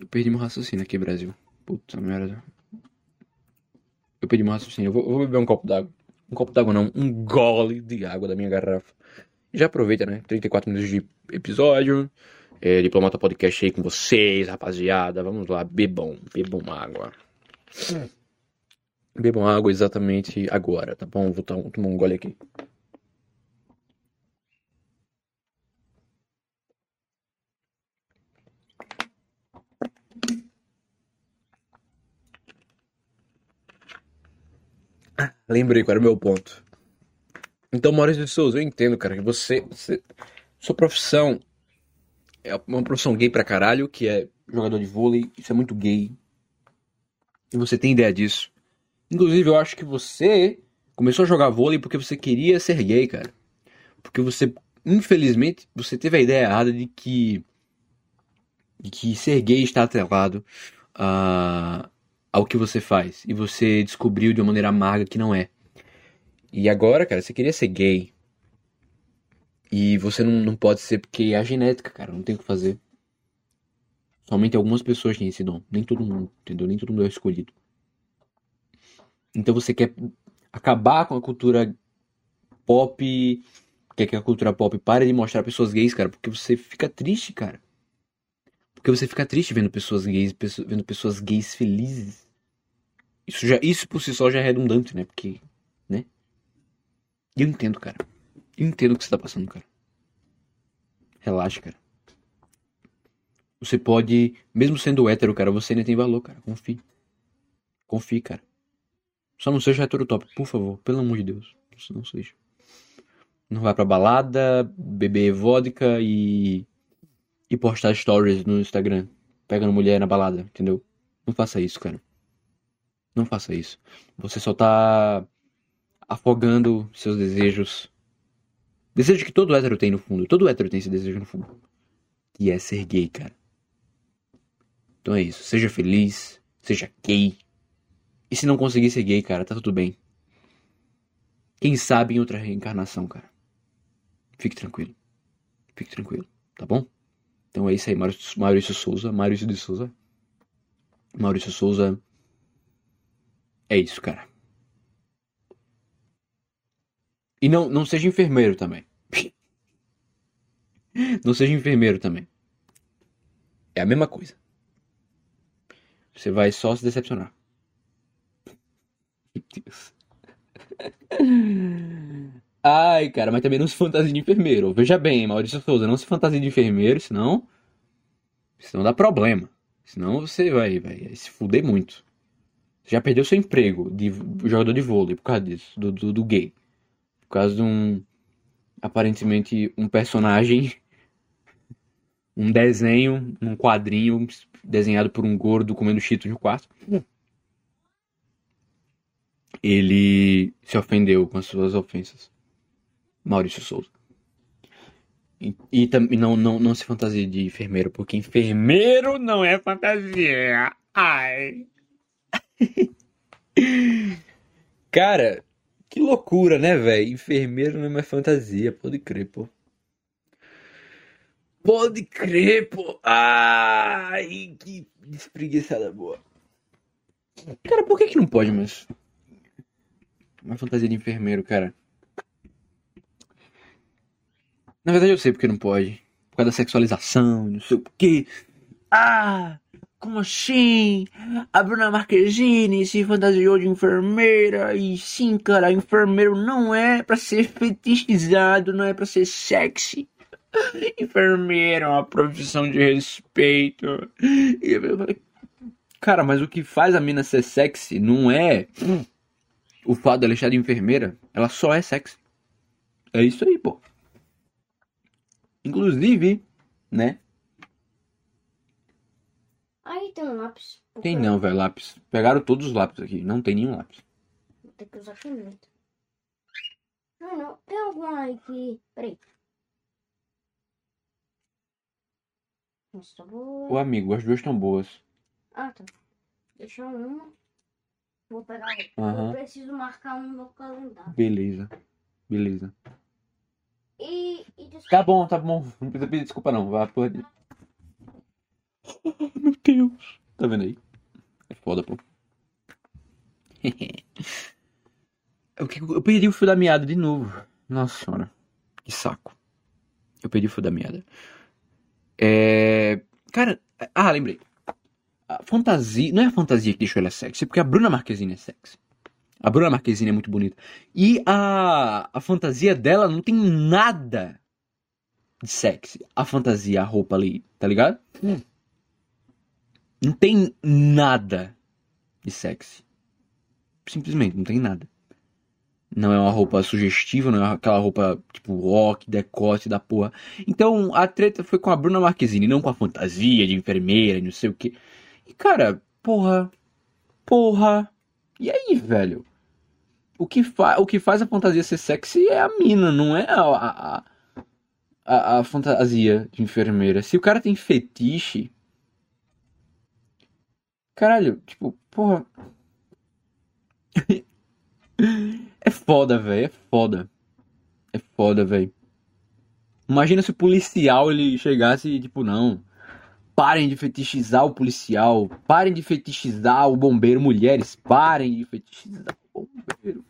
Eu perdi meu raciocínio aqui, Brasil. Puta merda. Eu perdi meu raciocínio. Eu vou, eu vou beber um copo d'água. Um copo d'água não, um gole de água da minha garrafa. Já aproveita, né? 34 minutos de episódio. É, Diplomata Podcast aí com vocês, rapaziada. Vamos lá, bebam, bebam água. Bebam água exatamente agora, tá bom? Vou tomar um gole aqui. Lembrei qual era o meu ponto. Então, Maurício de Souza, eu entendo, cara, que você, você- Sua profissão é uma profissão gay pra caralho, que é jogador de vôlei. Isso é muito gay. E você tem ideia disso. Inclusive, eu acho que você começou a jogar vôlei porque você queria ser gay, cara. Porque você, infelizmente, você teve a ideia errada de que. de que ser gay está atrelado a, ao que você faz. E você descobriu de uma maneira amarga que não é. E agora, cara, você queria ser gay. E você não, não pode ser porque é a genética, cara. Não tem o que fazer. Somente algumas pessoas têm esse dom. Nem todo mundo, entendeu? Nem todo mundo é escolhido. Então você quer acabar com a cultura pop. Quer que a cultura pop pare de mostrar pessoas gays, cara. Porque você fica triste, cara. Porque você fica triste vendo pessoas gays, vendo pessoas gays felizes. Isso, já, isso por si só já é redundante, né? Porque, né? Eu entendo, cara. Eu entendo o que você tá passando, cara. Relaxa, cara. Você pode, mesmo sendo hétero, cara, você ainda tem valor, cara. Confie. Confie, cara. Só não seja hétero top, por favor. Pelo amor de Deus. Não seja. Não vai pra balada, beber vodka e. e postar stories no Instagram. Pegando mulher na balada, entendeu? Não faça isso, cara. Não faça isso. Você só tá afogando seus desejos. Desejo que todo hétero tem no fundo. Todo hétero tem esse desejo no fundo. Que é ser gay, cara. Então é isso. Seja feliz. Seja gay. E se não conseguir ser gay, cara, tá tudo bem. Quem sabe em outra reencarnação, cara. Fique tranquilo. Fique tranquilo, tá bom? Então é isso aí, Maurício, Souza. Maurício de Souza. Maurício Souza. É isso, cara. E não, não seja enfermeiro também. não seja enfermeiro também. É a mesma coisa. Você vai só se decepcionar. Deus. Ai, cara, mas também não se fantasia de enfermeiro. Veja bem, Maurício Souza, não se fantasia de enfermeiro, senão. Senão dá problema. Senão você vai, vai se fuder muito. Você já perdeu seu emprego de jogador de vôlei por causa disso, do, do, do gay. Por causa de um. Aparentemente, um personagem. Um desenho, um quadrinho desenhado por um gordo comendo cheetos no quarto. Ele se ofendeu com as suas ofensas. Maurício Souza. E, e não, não, não se fantasia de enfermeiro, porque enfermeiro não é fantasia. Ai. Cara, que loucura, né, velho? Enfermeiro não é fantasia, pode crer, pô. Pode crer, pô. Ai, que espreguiçada boa. Cara, por que que não pode mais? Uma fantasia de enfermeiro, cara. Na verdade eu sei porque não pode. Por causa da sexualização, não sei o quê. Ah, como assim? A Bruna Marquezine se fantasiou de enfermeira e sim, cara, enfermeiro não é pra ser fetichizado, não é pra ser sexy. Enfermeiro é uma profissão de respeito. Cara, mas o que faz a mina ser sexy não é o fato dela estar de enfermeira, ela só é sexy. É isso aí, pô. Inclusive, né? Aí tem um lápis. Tem não, velho, lápis. Pegaram todos os lápis aqui. Não tem nenhum lápis. Vou ter que usar caneta. Não, não. Tem alguma aí que. Peraí. Essa tá boa. Ô amigo, as duas estão boas. Ah, tá. Deixa uma. Vou pegar outra. Aham. Eu preciso marcar um no calendário. Beleza. Beleza. E. e. Tá bom, tá bom. Não precisa pedir desculpa não. Vai porra de... Meu Deus. Tá vendo aí? É foda, pô. eu, eu perdi o fio da meada de novo. Nossa senhora. Que saco. Eu perdi o fio da meada. É... Cara... Ah, lembrei. A fantasia... Não é a fantasia que deixou ela sexy, é porque a Bruna Marquezine é sexy. A Bruna Marquezine é muito bonita. E a, a fantasia dela não tem nada de sexy. A fantasia, a roupa ali, tá ligado? Não tem nada de sexy. Simplesmente, não tem nada. Não é uma roupa sugestiva, não é aquela roupa tipo rock, decote da porra. Então a treta foi com a Bruna Marquezine, não com a fantasia de enfermeira e não sei o que. E cara, porra. Porra. E aí, velho? O que, fa o que faz a fantasia ser sexy é a mina, não é a, a, a, a fantasia de enfermeira. Se o cara tem fetiche. Caralho, tipo, porra. É foda, velho. É foda. É foda, velho. Imagina se o policial ele chegasse e, tipo, não. Parem de fetichizar o policial. Parem de fetichizar o bombeiro. Mulheres, parem de fetichizar o bombeiro.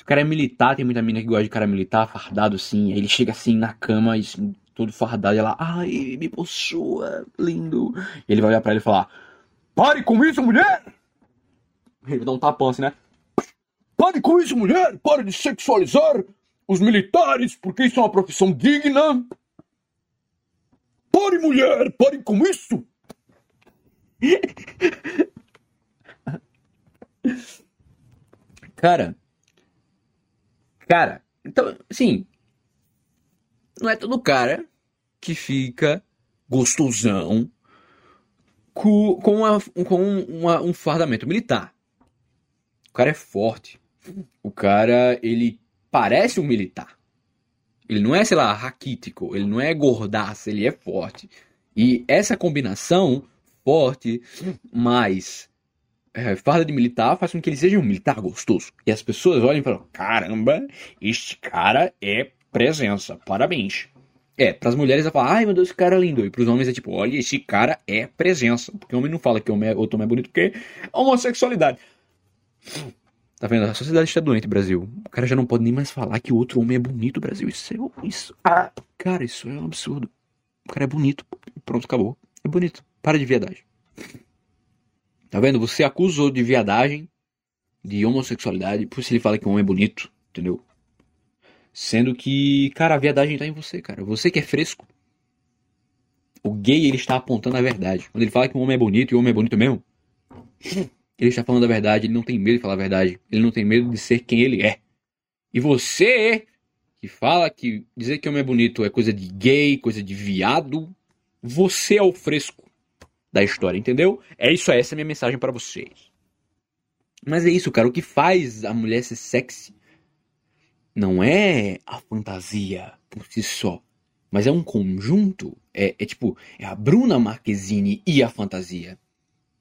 O cara é militar, tem muita mina que gosta de cara militar, fardado assim. Aí ele chega assim na cama, assim, todo fardado, e ela, ai, me possua, lindo. E ele vai olhar pra ele e falar: Pare com isso, mulher! Ele dar um tapão assim, né? Pare com isso, mulher! Pare de sexualizar os militares, porque isso é uma profissão digna! Pare, mulher! Pare com isso! Cara. Cara, então, assim. Não é todo cara que fica gostosão com, com, uma, com uma, um fardamento militar. O cara é forte. O cara, ele parece um militar. Ele não é, sei lá, raquítico. Ele não é gordaço, ele é forte. E essa combinação, forte, mais é, farda de militar, faz com que ele seja um militar gostoso. E as pessoas olham e falam: caramba, este cara é presença, parabéns. É, pras mulheres ela fala, ai meu Deus, esse cara é lindo. E pros homens é tipo, olha, esse cara é presença. Porque o homem não fala que o homem é, outro homem é bonito porque é homossexualidade. Tá vendo? A sociedade está doente, Brasil. O cara já não pode nem mais falar que o outro homem é bonito, Brasil. Isso é. Isso. Ah, cara, isso é um absurdo. O cara é bonito. Pronto, acabou. É bonito. Para de viadagem. Tá vendo? Você acusou de viadagem, de homossexualidade, por se ele fala que o homem é bonito, entendeu? Sendo que, cara, a viadagem tá em você, cara. Você que é fresco. O gay, ele está apontando a verdade. Quando ele fala que o homem é bonito e o homem é bonito mesmo, ele está falando a verdade, ele não tem medo de falar a verdade. Ele não tem medo de ser quem ele é. E você que fala que dizer que homem é bonito é coisa de gay, coisa de viado, você é o fresco da história, entendeu? É isso, essa é a minha mensagem para vocês. Mas é isso, cara, o que faz a mulher ser sexy não é a fantasia por si só, mas é um conjunto. É, é tipo, é a Bruna Marquezine e a fantasia.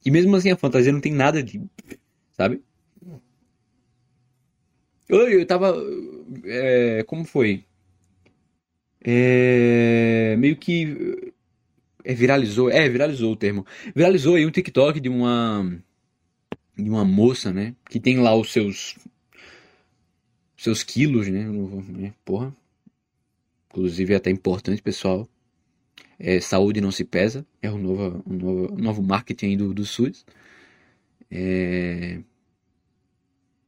E mesmo assim a fantasia não tem nada de. Sabe? Eu, eu tava. É, como foi? É, meio que. É, viralizou. É, viralizou o termo. Viralizou aí um TikTok de uma. De uma moça, né? Que tem lá os seus seus quilos, né? né? Porra. Inclusive é até importante, pessoal. É, saúde não se pesa. É o novo, o novo, o novo marketing do, do SUS. É...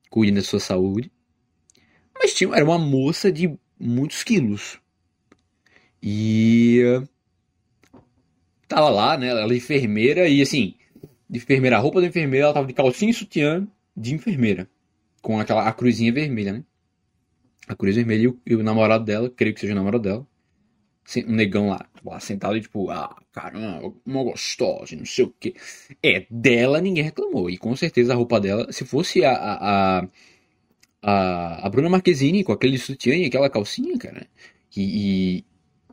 Cuide da sua saúde. Mas tinha, era uma moça de muitos quilos. E tava lá, né? Ela é enfermeira e assim, de enfermeira, a roupa da enfermeira, ela tava de calcinha e sutiã de enfermeira. Com aquela a cruzinha vermelha, né? a Cruz Vermelha e o, e o, namorado dela, creio que seja o namorado dela, um negão lá, lá sentado e tipo, ah, caramba, uma gostosa, não sei o que. É, dela ninguém reclamou. E com certeza a roupa dela, se fosse a, a, a, a Bruna Marquezine com aquele sutiã e aquela calcinha, cara, e,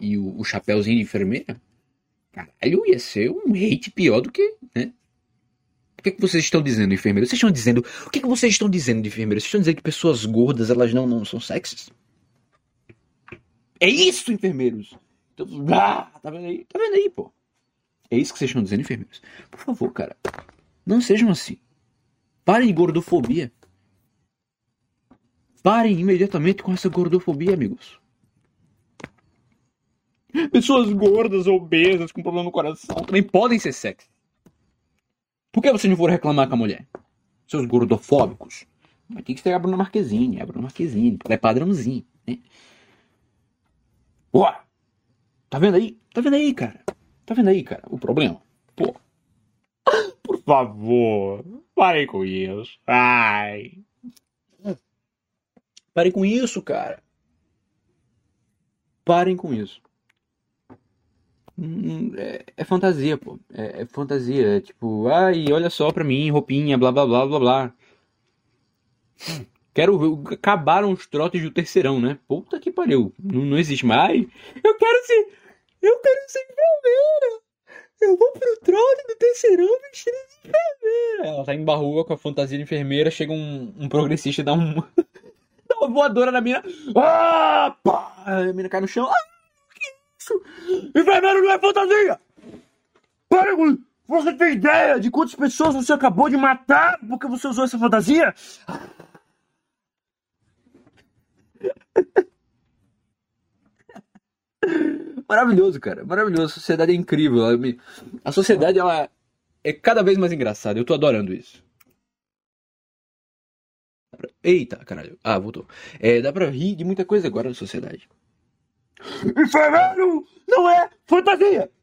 e, e o, o chapéuzinho de enfermeira, caralho, ia ser um hate pior do que, né? O que, é que vocês estão dizendo, enfermeiro? Vocês estão dizendo. O que, é que vocês estão dizendo, enfermeiro? Vocês estão dizendo que pessoas gordas elas não, não são sexys? É isso, enfermeiros! Então, ah, tá vendo aí? Tá vendo aí, pô? É isso que vocês estão dizendo, enfermeiros? Por favor, cara. Não sejam assim. Parem de gordofobia. Parem imediatamente com essa gordofobia, amigos. Pessoas gordas, obesas, com problema no coração também podem ser sexy. Por que vocês não foram reclamar com a mulher? Seus gordofóbicos. Mas tem que ser a Bruna Marquezine, a Bruna Marquezine, é padrãozinho, né? Pô, tá vendo aí? Tá vendo aí, cara? Tá vendo aí, cara? O problema? Pô. Por favor, parem com isso. Ai. Parem com isso, cara. Parem com isso. Hum, É, é fantasia, pô. É, é fantasia. É tipo, ai, olha só pra mim, roupinha, blá blá blá blá blá. Quero ver. Acabaram os trotes do terceirão, né? Puta que pariu. Não, não existe mais. Ai, Eu quero ser. Eu quero ser enfermeira. Eu vou pro trote do terceirão vestida de enfermeira. Ela tá em barrua com a fantasia de enfermeira. Chega um, um progressista e dá um. dá uma voadora na mina. Ah! Pá! A mina cai no chão. Ah, que isso? Enfermeiro não é fantasia! Para com! Você tem ideia de quantas pessoas você acabou de matar porque você usou essa fantasia? Maravilhoso, cara. Maravilhoso. A sociedade é incrível. Me- A sociedade, ela é cada vez mais engraçada. Eu tô adorando isso. Pra- Eita, caralho. Ah, voltou. É, dá pra rir de muita coisa agora na sociedade. Enfermeiro não é fantasia!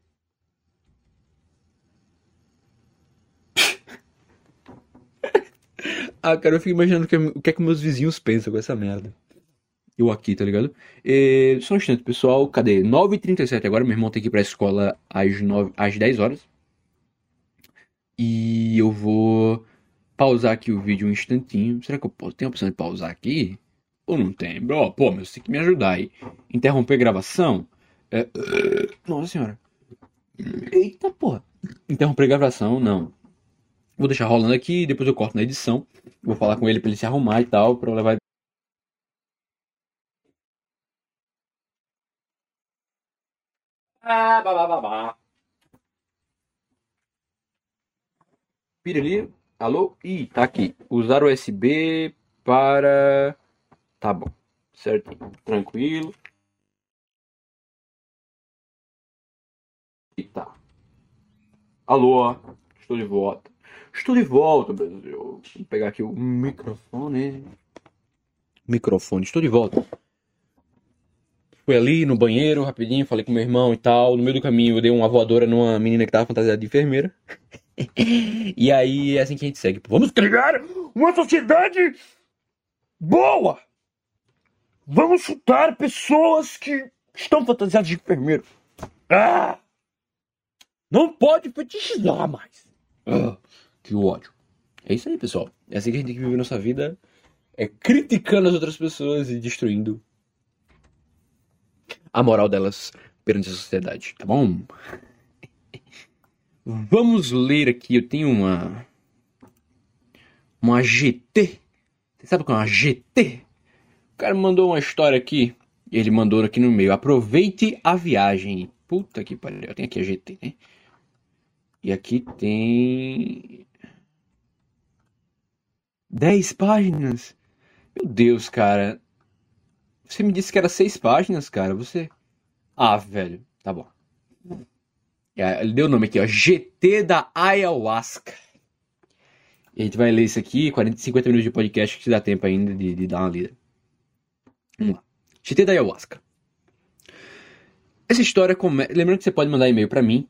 Ah, cara, eu fico imaginando o que, o que é que meus vizinhos pensam com essa merda. Eu aqui, tá ligado? E, só um instante, pessoal. Cadê? 9h37 agora. Meu irmão tem que ir pra escola às, 9, às 10 horas. E eu vou pausar aqui o vídeo um instantinho. Será que eu posso? Tem a opção de pausar aqui? Ou não tem? Bro, pô, mas você tem que me ajudar aí. Interromper a gravação? É, Nossa senhora. Eita porra. Interromper a gravação, não. Vou deixar rolando aqui, depois eu corto na edição. Vou falar com ele pra ele se arrumar e tal, pra eu levar. Ah, babá. Pira ali. Alô? Ih, tá aqui. Usar USB para. Tá bom. Certinho. Tranquilo. E tá. Alô? Estou de volta. Estou de volta, Brasil. Vou pegar aqui o microfone. Microfone, estou de volta. Fui ali no banheiro rapidinho, falei com meu irmão e tal. No meio do caminho eu dei uma voadora numa menina que tava fantasiada de enfermeira. e aí é assim que a gente segue. Vamos criar uma sociedade boa! Vamos chutar pessoas que estão fantasiadas de enfermeiro. Ah! Não pode fetichizar mais. Ah, que ódio. É isso aí, pessoal. É assim que a gente tem que viver nossa vida. É criticando as outras pessoas e destruindo a moral delas perante a sociedade, tá bom? Vamos ler aqui. Eu tenho uma. Uma GT. Você sabe o que é uma GT? O cara mandou uma história aqui. Ele mandou aqui no meio. Aproveite a viagem. Puta que pariu. Tem aqui a GT, né? E aqui tem. 10 páginas. Meu Deus, cara. Você me disse que era 6 páginas, cara. Você. Ah, velho. Tá bom. É, Ele deu o nome aqui, ó. GT da Ayahuasca. E a gente vai ler isso aqui, 40, 50 minutos de podcast, que dá tempo ainda de, de dar uma lida. Vamos lá. GT da Ayahuasca. Essa história começa. Lembrando que você pode mandar e-mail pra mim.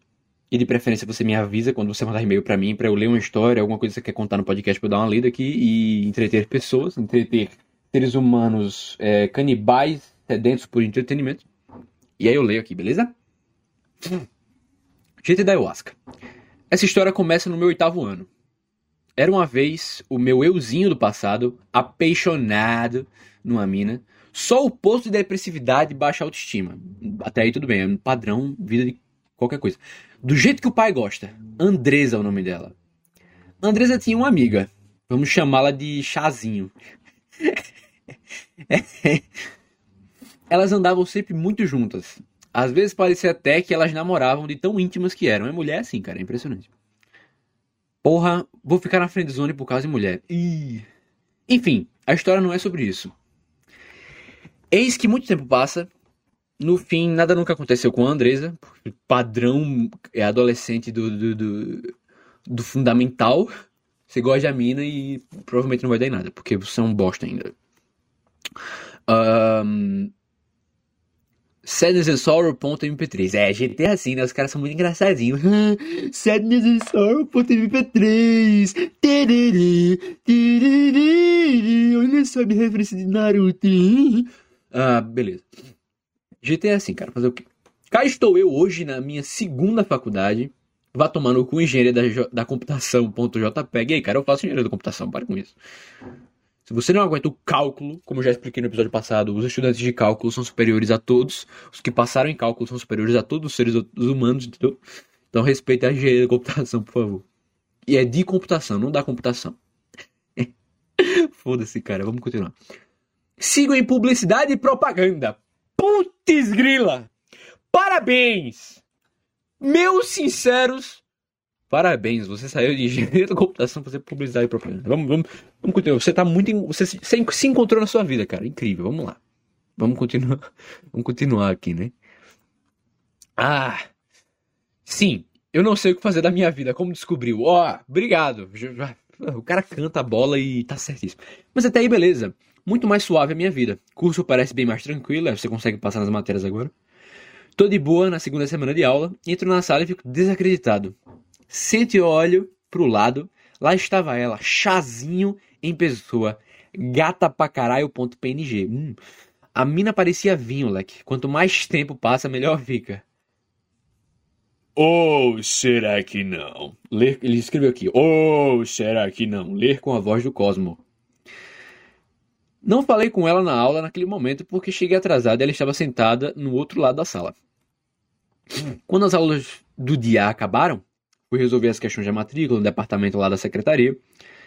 E de preferência você me avisa quando você mandar e-mail pra mim pra eu ler uma história, alguma coisa que você quer contar no podcast pra eu dar uma lida aqui e entreter pessoas, entreter seres humanos é, canibais, sedentos por entretenimento. E aí eu leio aqui, beleza? GT da Ayahuasca. Essa história começa no meu oitavo ano. Era uma vez o meu euzinho do passado, apaixonado numa mina, só o posto de depressividade e baixa autoestima. Até aí tudo bem, é um padrão, vida de qualquer coisa. Do jeito que o pai gosta. Andresa é o nome dela. Andresa tinha uma amiga. Vamos chamá-la de Chazinho. Elas andavam sempre muito juntas. Às vezes parecia até que elas namoravam de tão íntimas que eram. É mulher assim, cara, é impressionante. Porra, vou ficar na friendzone por causa de mulher. Ih. Enfim, a história não é sobre isso. Eis que muito tempo passa. No fim, nada nunca aconteceu com a Andresa. Padrão é adolescente do, do, do, do fundamental. Você gosta da mina e provavelmente não vai dar em nada, porque você é um bosta ainda. Ahn, sadnessandsorrow.mp3. É, GT é assim, né? Os caras são muito engraçadinhos. sadnessandsorrow.mp3. Tererê, tererê. Olha só minha referência de Naruto. Ah, beleza. GT é assim, cara. Fazer o quê? Cá estou eu hoje na minha segunda faculdade. Vá tomando com engenharia da, da computação.jpg. E aí, cara, eu faço engenharia da computação. Para com isso. Se você não aguenta o cálculo, como eu já expliquei no episódio passado, os estudantes de cálculo são superiores a todos. Os que passaram em cálculo são superiores a todos os seres humanos, entendeu? Então respeite a engenharia da computação, por favor. E é de computação, não da computação. Foda-se, cara. Vamos continuar. Sigam em publicidade e propaganda. Putz grila! Parabéns! Meus sinceros parabéns. Você saiu de engenharia da computação pra fazer publicidade e propaganda. Vamos, vamos, vamos continuar. Você tá muito. Você se, se encontrou na sua vida, cara. Incrível. Vamos lá. Vamos continuar. Vamos continuar aqui, né? Ah! Sim, eu não sei o que fazer da minha vida. Como descobriu? Ó, obrigado. O cara canta a bola e tá certíssimo. Mas até aí, beleza. Muito mais suave a minha vida. Curso parece bem mais tranquilo, aí você consegue passar nas matérias agora. Tô de boa na segunda semana de aula, entro na sala e fico desacreditado. Sento e olho pro lado, lá estava ela, chazinho em pessoa, gata pra caralho.png. Hum, a mina parecia vinho, leque. Quanto mais tempo passa, melhor fica. Ou será que não? Ler, ele escreveu aqui. Ou será que não? Ler com a voz do Cosmo. Não falei com ela na aula naquele momento porque cheguei atrasado e ela estava sentada no outro lado da sala. Quando as aulas do dia acabaram, fui resolver as questões de matrícula no departamento lá da secretaria.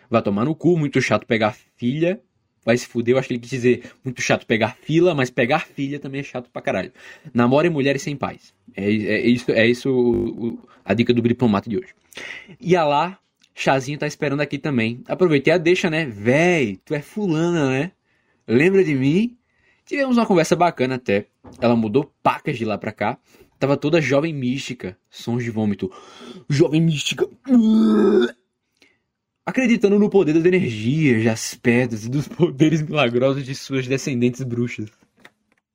Vai tomar no cu, muito chato pegar filha. Vai se fuder, eu acho que ele quis dizer muito chato pegar fila, mas pegar filha também é chato pra caralho. Namorem mulheres sem pais. É, é isso, é isso o- o- a dica do diplomata de hoje. Ia lá, Chazinho tá esperando aqui também. Aproveitei a deixa, né? Véi, tu é fulana, né? Lembra de mim? Tivemos uma conversa bacana até. Ela mudou pacas de lá pra cá. Tava toda jovem mística. Sons de vômito. Jovem mística. Acreditando no poder das energias, das pedras e dos poderes milagrosos de suas descendentes bruxas.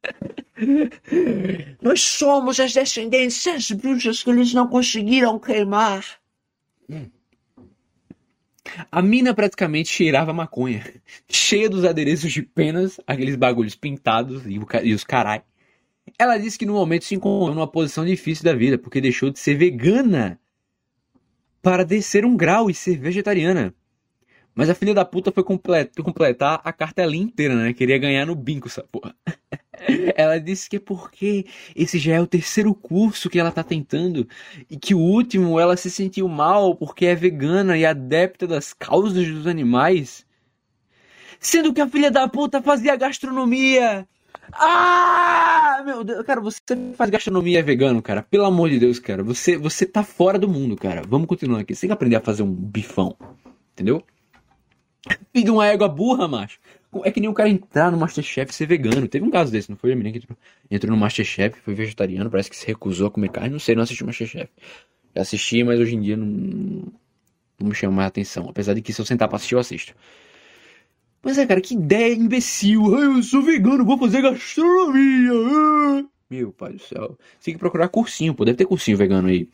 Nós somos as descendentes das bruxas que eles não conseguiram queimar. A mina praticamente cheirava maconha. Cheia dos adereços de penas, aqueles bagulhos pintados e os carai. Ela disse que no momento se encontrou numa posição difícil da vida, porque deixou de ser vegana para descer um grau e ser vegetariana. Mas a filha da puta foi comple- completar a cartelinha inteira, né? Queria ganhar no bingo essa porra. Ela disse que é porque esse já é o terceiro curso que ela tá tentando e que o último ela se sentiu mal porque é vegana e adepta das causas dos animais. Sendo que a filha da puta fazia gastronomia. Ah, meu Deus, cara, você faz gastronomia vegano, cara. Pelo amor de Deus, cara. Você, você tá fora do mundo, cara. Vamos continuar aqui. Você tem que aprender a fazer um bifão. Entendeu? Filho uma égua burra, macho. É que nem o cara entrar no Masterchef e ser vegano. Teve um caso desse, não foi a menina que entrou- entrou no Masterchef, foi vegetariano, parece que se recusou a comer carne. Não sei, não assisti o Masterchef. Já assisti, mas hoje em dia não, não me chama mais atenção. Apesar de que se eu sentar pra assistir, eu assisto. Mas é, cara, que ideia imbecil. Eu sou vegano, vou fazer gastronomia. ah. Meu pai do céu. Tem que procurar cursinho, pô. Deve ter cursinho vegano aí.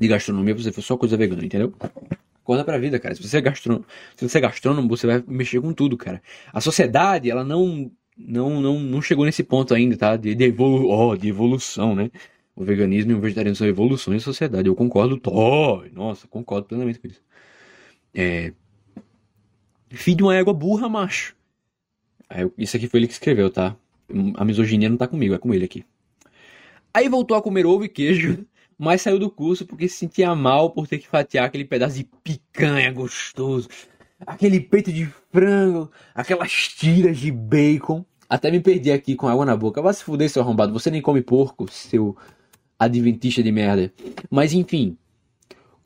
De gastronomia pra você fazer só coisa vegana, entendeu? Acorda pra vida, cara. Se você é gastrônomo, se você é gastrônomo, você vai mexer com tudo, cara. A sociedade, ela não não não, não chegou nesse ponto ainda, tá? De, de, evolu oh, de evolução, né? O veganismo e o vegetarianismo são evoluções da sociedade. Eu concordo. Oh, nossa, concordo plenamente com isso. É. Filho de uma égua burra, macho. Aí, isso aqui foi ele que escreveu, tá? A misoginia não tá comigo, é com ele aqui. Aí voltou a comer ovo e queijo, mas saiu do curso porque se sentia mal por ter que fatiar aquele pedaço de picanha gostoso, aquele peito de frango, aquelas tiras de bacon. Até me perdi aqui com água na boca. Vai se fuder, seu arrombado. Você nem come porco, seu adventista de merda. Mas enfim.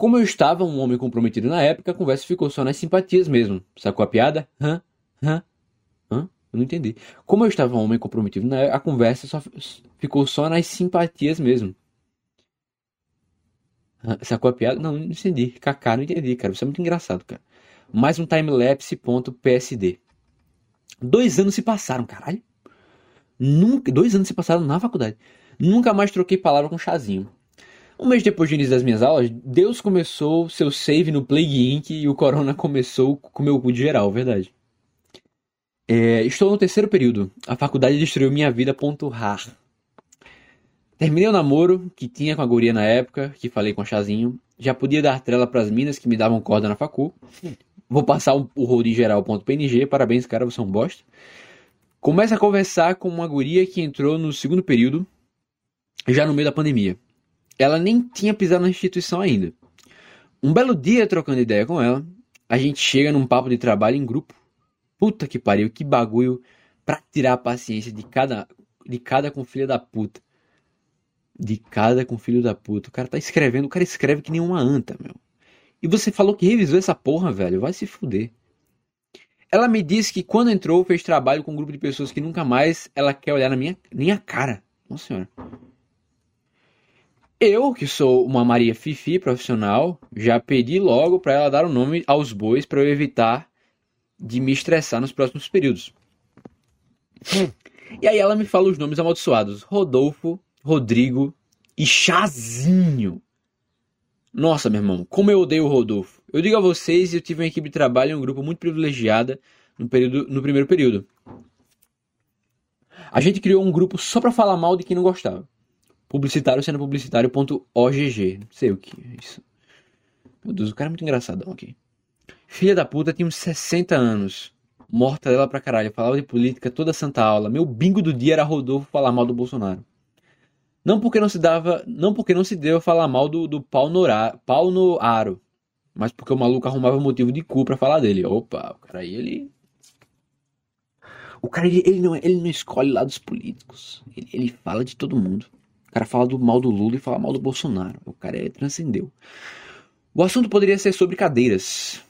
Como eu estava um homem comprometido na época, a conversa ficou só nas simpatias mesmo. Sacou a piada? Hã? Hã? Hã? Eu não entendi. Como eu estava um homem comprometido na época, a conversa só ficou só nas simpatias mesmo. Hã? Sacou a piada? Não, não entendi. Kaká, não entendi, cara. Você é muito engraçado, cara. Mais um timelapse.psd. Dois anos se passaram, caralho. Nunca, dois anos se passaram na faculdade. Nunca mais troquei palavra com Chazinho. Um mês depois do início das minhas aulas, Deus começou seu save no Plague Inc. e o Corona começou com meu cu de geral, verdade. É, estou no terceiro período. A faculdade destruiu minha vida. Ponto rar. Terminei o namoro que tinha com a guria na época, que falei com o Chazinho. Já podia dar trela pras minas que me davam corda na facu. Vou passar o, o road geral.png. Parabéns, cara, você é um bosta. Começa a conversar com uma guria que entrou no segundo período, já no meio da pandemia. Ela nem tinha pisado na instituição ainda. Um belo dia, trocando ideia com ela, a gente chega num papo de trabalho em grupo. Puta que pariu, que bagulho pra tirar a paciência de cada, de cada com filha da puta. De cada com filho da puta. O cara tá escrevendo, o cara escreve que nem uma anta, meu. E você falou que revisou essa porra, velho. Vai se fuder. Ela me disse que quando entrou fez trabalho com um grupo de pessoas que nunca mais ela quer olhar na minha, nem a cara. Nossa senhora. Eu, que sou uma Maria Fifi profissional, já pedi logo para ela dar o nome aos bois para eu evitar de me estressar nos próximos períodos. E aí ela me fala os nomes amaldiçoados: Rodolfo, Rodrigo e Chazinho. Nossa, meu irmão, como eu odeio o Rodolfo. Eu digo a vocês, eu tive uma equipe de trabalho em um grupo muito privilegiada no, período, no primeiro período. A gente criou um grupo só pra falar mal de quem não gostava. Publicitário sendo publicitário.ogg. Não sei o que é isso. Meu Deus, o cara é muito engraçadão aqui. Filha da puta tinha uns 60 anos. Morta dela pra caralho. Falava de política toda santa aula. Meu bingo do dia era Rodolfo falar mal do Bolsonaro. Não porque não se dava, não porque não se deu falar mal do, do pau, no, ra- pau no aro, mas porque o maluco arrumava motivo de cu pra falar dele. Opa, o cara aí ele o cara ele, ele não ele não escolhe lados políticos. Ele, ele fala de todo mundo. O cara fala do mal do Lula e fala mal do Bolsonaro. O cara é, transcendeu. O assunto poderia ser sobre cadeiras.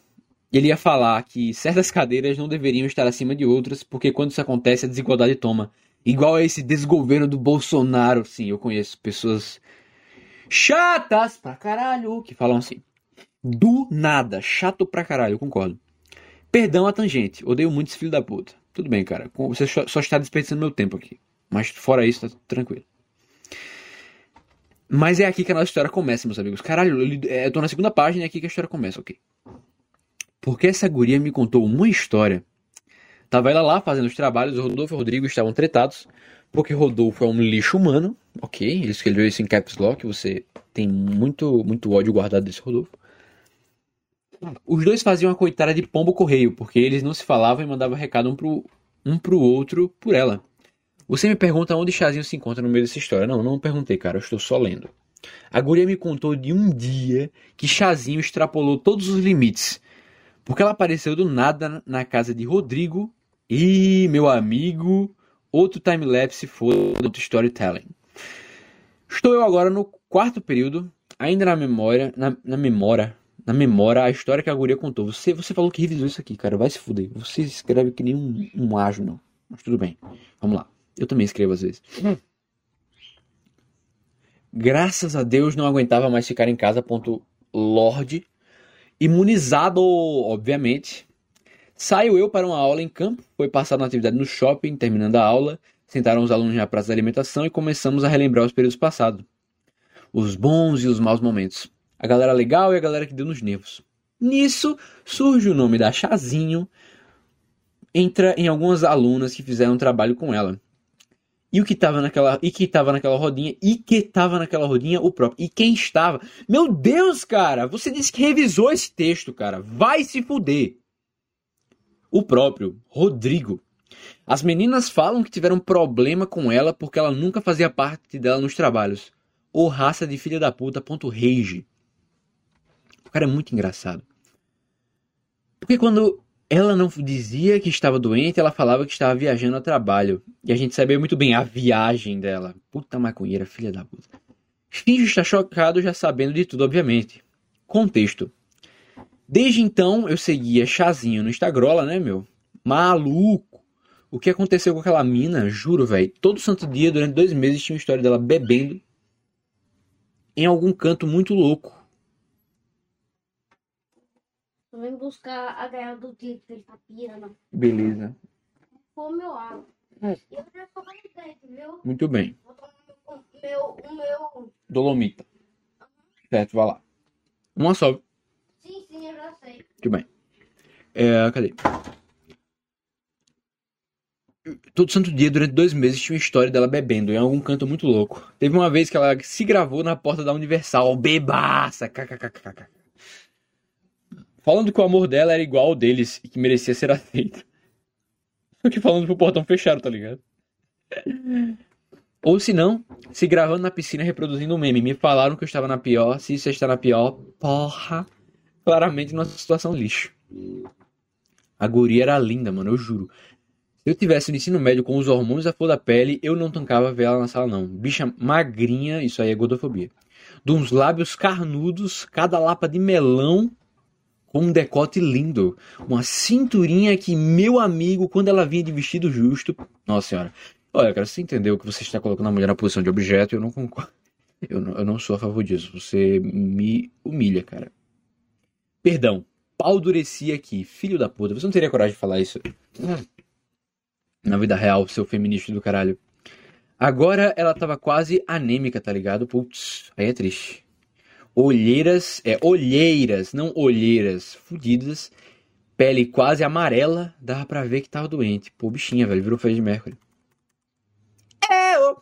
Ele ia falar que certas cadeiras não deveriam estar acima de outras, porque quando isso acontece a desigualdade toma. Igual a esse desgoverno do Bolsonaro. Sim, eu conheço pessoas chatas pra caralho que falam assim. Do nada, chato pra caralho, eu concordo. Perdão a tangente, odeio muito esse filho da puta. Tudo bem, cara, você só só está desperdiçando meu tempo aqui. Mas fora isso, tá tranquilo. Mas é aqui que a nossa história começa, meus amigos. Caralho, eu, é, eu tô na segunda página e é aqui que a história começa, ok. Porque essa guria me contou uma história. Tava ela lá fazendo os trabalhos, o Rodolfo e o Rodrigo estavam tretados, porque Rodolfo é um lixo humano, ok? Ele escreveu isso em caps lock, você tem muito, muito ódio guardado desse Rodolfo. Os dois faziam a coitada de pombo correio, porque eles não se falavam e mandavam recado um pro, um pro outro por ela. Você me pergunta onde Chazinho se encontra no meio dessa história. Não, não perguntei, cara, eu estou só lendo. A guria me contou de um dia que Chazinho extrapolou todos os limites, porque ela apareceu do nada na casa de Rodrigo e meu amigo, outro time-lapse foi outro storytelling. Estou eu agora no quarto período, ainda na memória, na, na memória, na memória a história que a guria contou. Você, você falou que revisou isso aqui, cara, vai se fuder. Você escreve que nem um, um asno, mas tudo bem. Vamos lá. Eu também escrevo às vezes. Graças a Deus não aguentava mais ficar em casa. Ponto Lorde. Imunizado, obviamente. Saio eu para uma aula em campo. Foi passada uma atividade no shopping. Terminando a aula, sentaram os alunos na praça de alimentação e começamos a relembrar os períodos passados. Os bons e os maus momentos. A galera legal e a galera que deu nos nervos. Nisso surge o nome da Chazinho. Entra em algumas alunas que fizeram um trabalho com ela. E o que tava naquela, e que tava naquela rodinha, e que tava naquela rodinha o próprio. E quem estava? Meu Deus, cara, você disse que revisou esse texto, cara. Vai se fuder. O próprio Rodrigo. As meninas falam que tiveram problema com ela porque ela nunca fazia parte dela nos trabalhos. Ou raça de filha da puta, ponto rage. O cara é muito engraçado. Porque quando ela não dizia que estava doente, ela falava que estava viajando a trabalho. E a gente sabia muito bem a viagem dela. Puta maconheira, filha da puta. Finge estar chocado já sabendo de tudo, obviamente. Contexto. Desde então eu seguia Chazinho no Instagram, né, meu? Maluco. O que aconteceu com aquela mina, juro, velho. Todo santo dia, durante dois meses, tinha uma história dela bebendo em algum canto muito louco. Tô vendo buscar a gaiola do Tito, que ele tá pirando. Beleza. Pô, meu água. E eu já tô dentro, viu? Muito bem. Vou tomar o meu, o meu... Dolomita. Certo, vai lá. Uma só. Sim, sim, eu já sei. Muito bem. É, cadê? Todo santo dia, durante dois meses, tinha uma história dela bebendo em algum canto muito louco. Teve uma vez que ela se gravou na porta da Universal, bebaça, kkkk. Falando que o amor dela era igual ao deles e que merecia ser aceito. Só que falando pro portão fechado, tá ligado? Ou se não, se gravando na piscina reproduzindo um meme. Me falaram que eu estava na pior. Se você está na pior, porra. Claramente numa situação lixo. A guria era linda, mano, eu juro. Se eu tivesse no ensino médio com os hormônios à flor da pele, eu não tancava ver ela na sala, não. Bicha magrinha, isso aí é gordofobia. De uns lábios carnudos, cada lapa de melão, com um decote lindo. Uma cinturinha que, meu amigo, quando ela vinha de vestido justo. Nossa senhora. Olha, cara, você entendeu que você está colocando a mulher na posição de objeto, eu não concordo. Eu não, eu não sou a favor disso. Você me humilha, cara. Perdão. Pau dureci aqui. Filho da puta. Você não teria coragem de falar isso na vida real, seu feminista do caralho. Agora ela tava quase anêmica, tá ligado? Putz, aí é triste. Olheiras, é, olheiras, não olheiras, fudidas. Pele quase amarela, dava pra ver que tava doente. Pô, bichinha, velho, virou de Mercury. É, ô.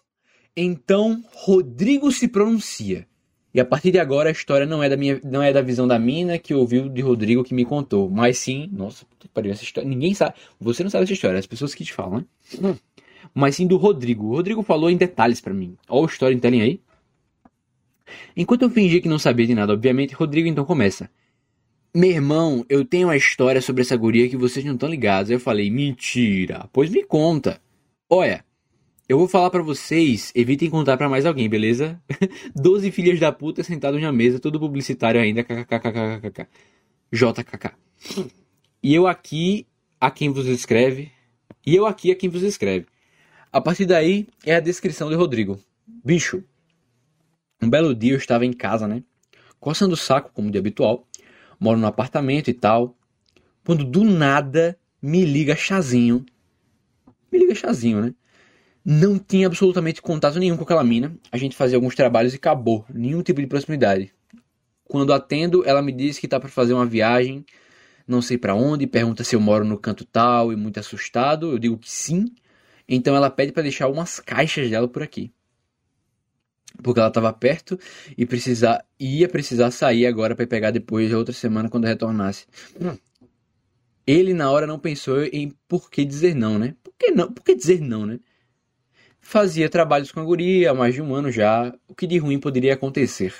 Então, Rodrigo se pronuncia. E a partir de agora a história não é da minha, não é da visão da mina que ouviu de Rodrigo que me contou, mas sim, nossa, pariu, essa história, ninguém sabe, você não sabe essa história, as pessoas que te falam, né? Mas sim do Rodrigo. O Rodrigo falou em detalhes pra mim. Ó o storytelling aí. Enquanto eu fingi que não sabia de nada, obviamente, Rodrigo então começa. Meu irmão, eu tenho uma história sobre essa guria que vocês não estão ligados. Aí eu falei, mentira. Pois me conta. Olha, eu vou falar pra vocês, evitem contar pra mais alguém, beleza? Doze filhas da puta sentados na mesa, todo publicitário ainda, kkkkkkk. JKK. E eu aqui a quem vos escreve, e eu aqui a quem vos escreve. A partir daí é a descrição de Rodrigo. Bicho, um belo dia eu estava em casa, né? Coçando o saco, como de habitual. Moro no apartamento e tal. Quando do nada me liga Chazinho. Me liga Chazinho, né? Não tinha absolutamente contato nenhum com aquela mina. A gente fazia alguns trabalhos e acabou. Nenhum tipo de proximidade. Quando atendo, ela me diz que tá para fazer uma viagem, não sei para onde, pergunta se eu moro no canto tal e muito assustado. Eu digo que sim. Então ela pede para deixar umas caixas dela por aqui. Porque ela estava perto e precisar, ia precisar sair agora para pegar depois outra semana quando retornasse. Ele na hora não pensou em por que dizer não, né? Por que não? Por que dizer não, né? Fazia trabalhos com a guria há mais de um ano já. O que de ruim poderia acontecer?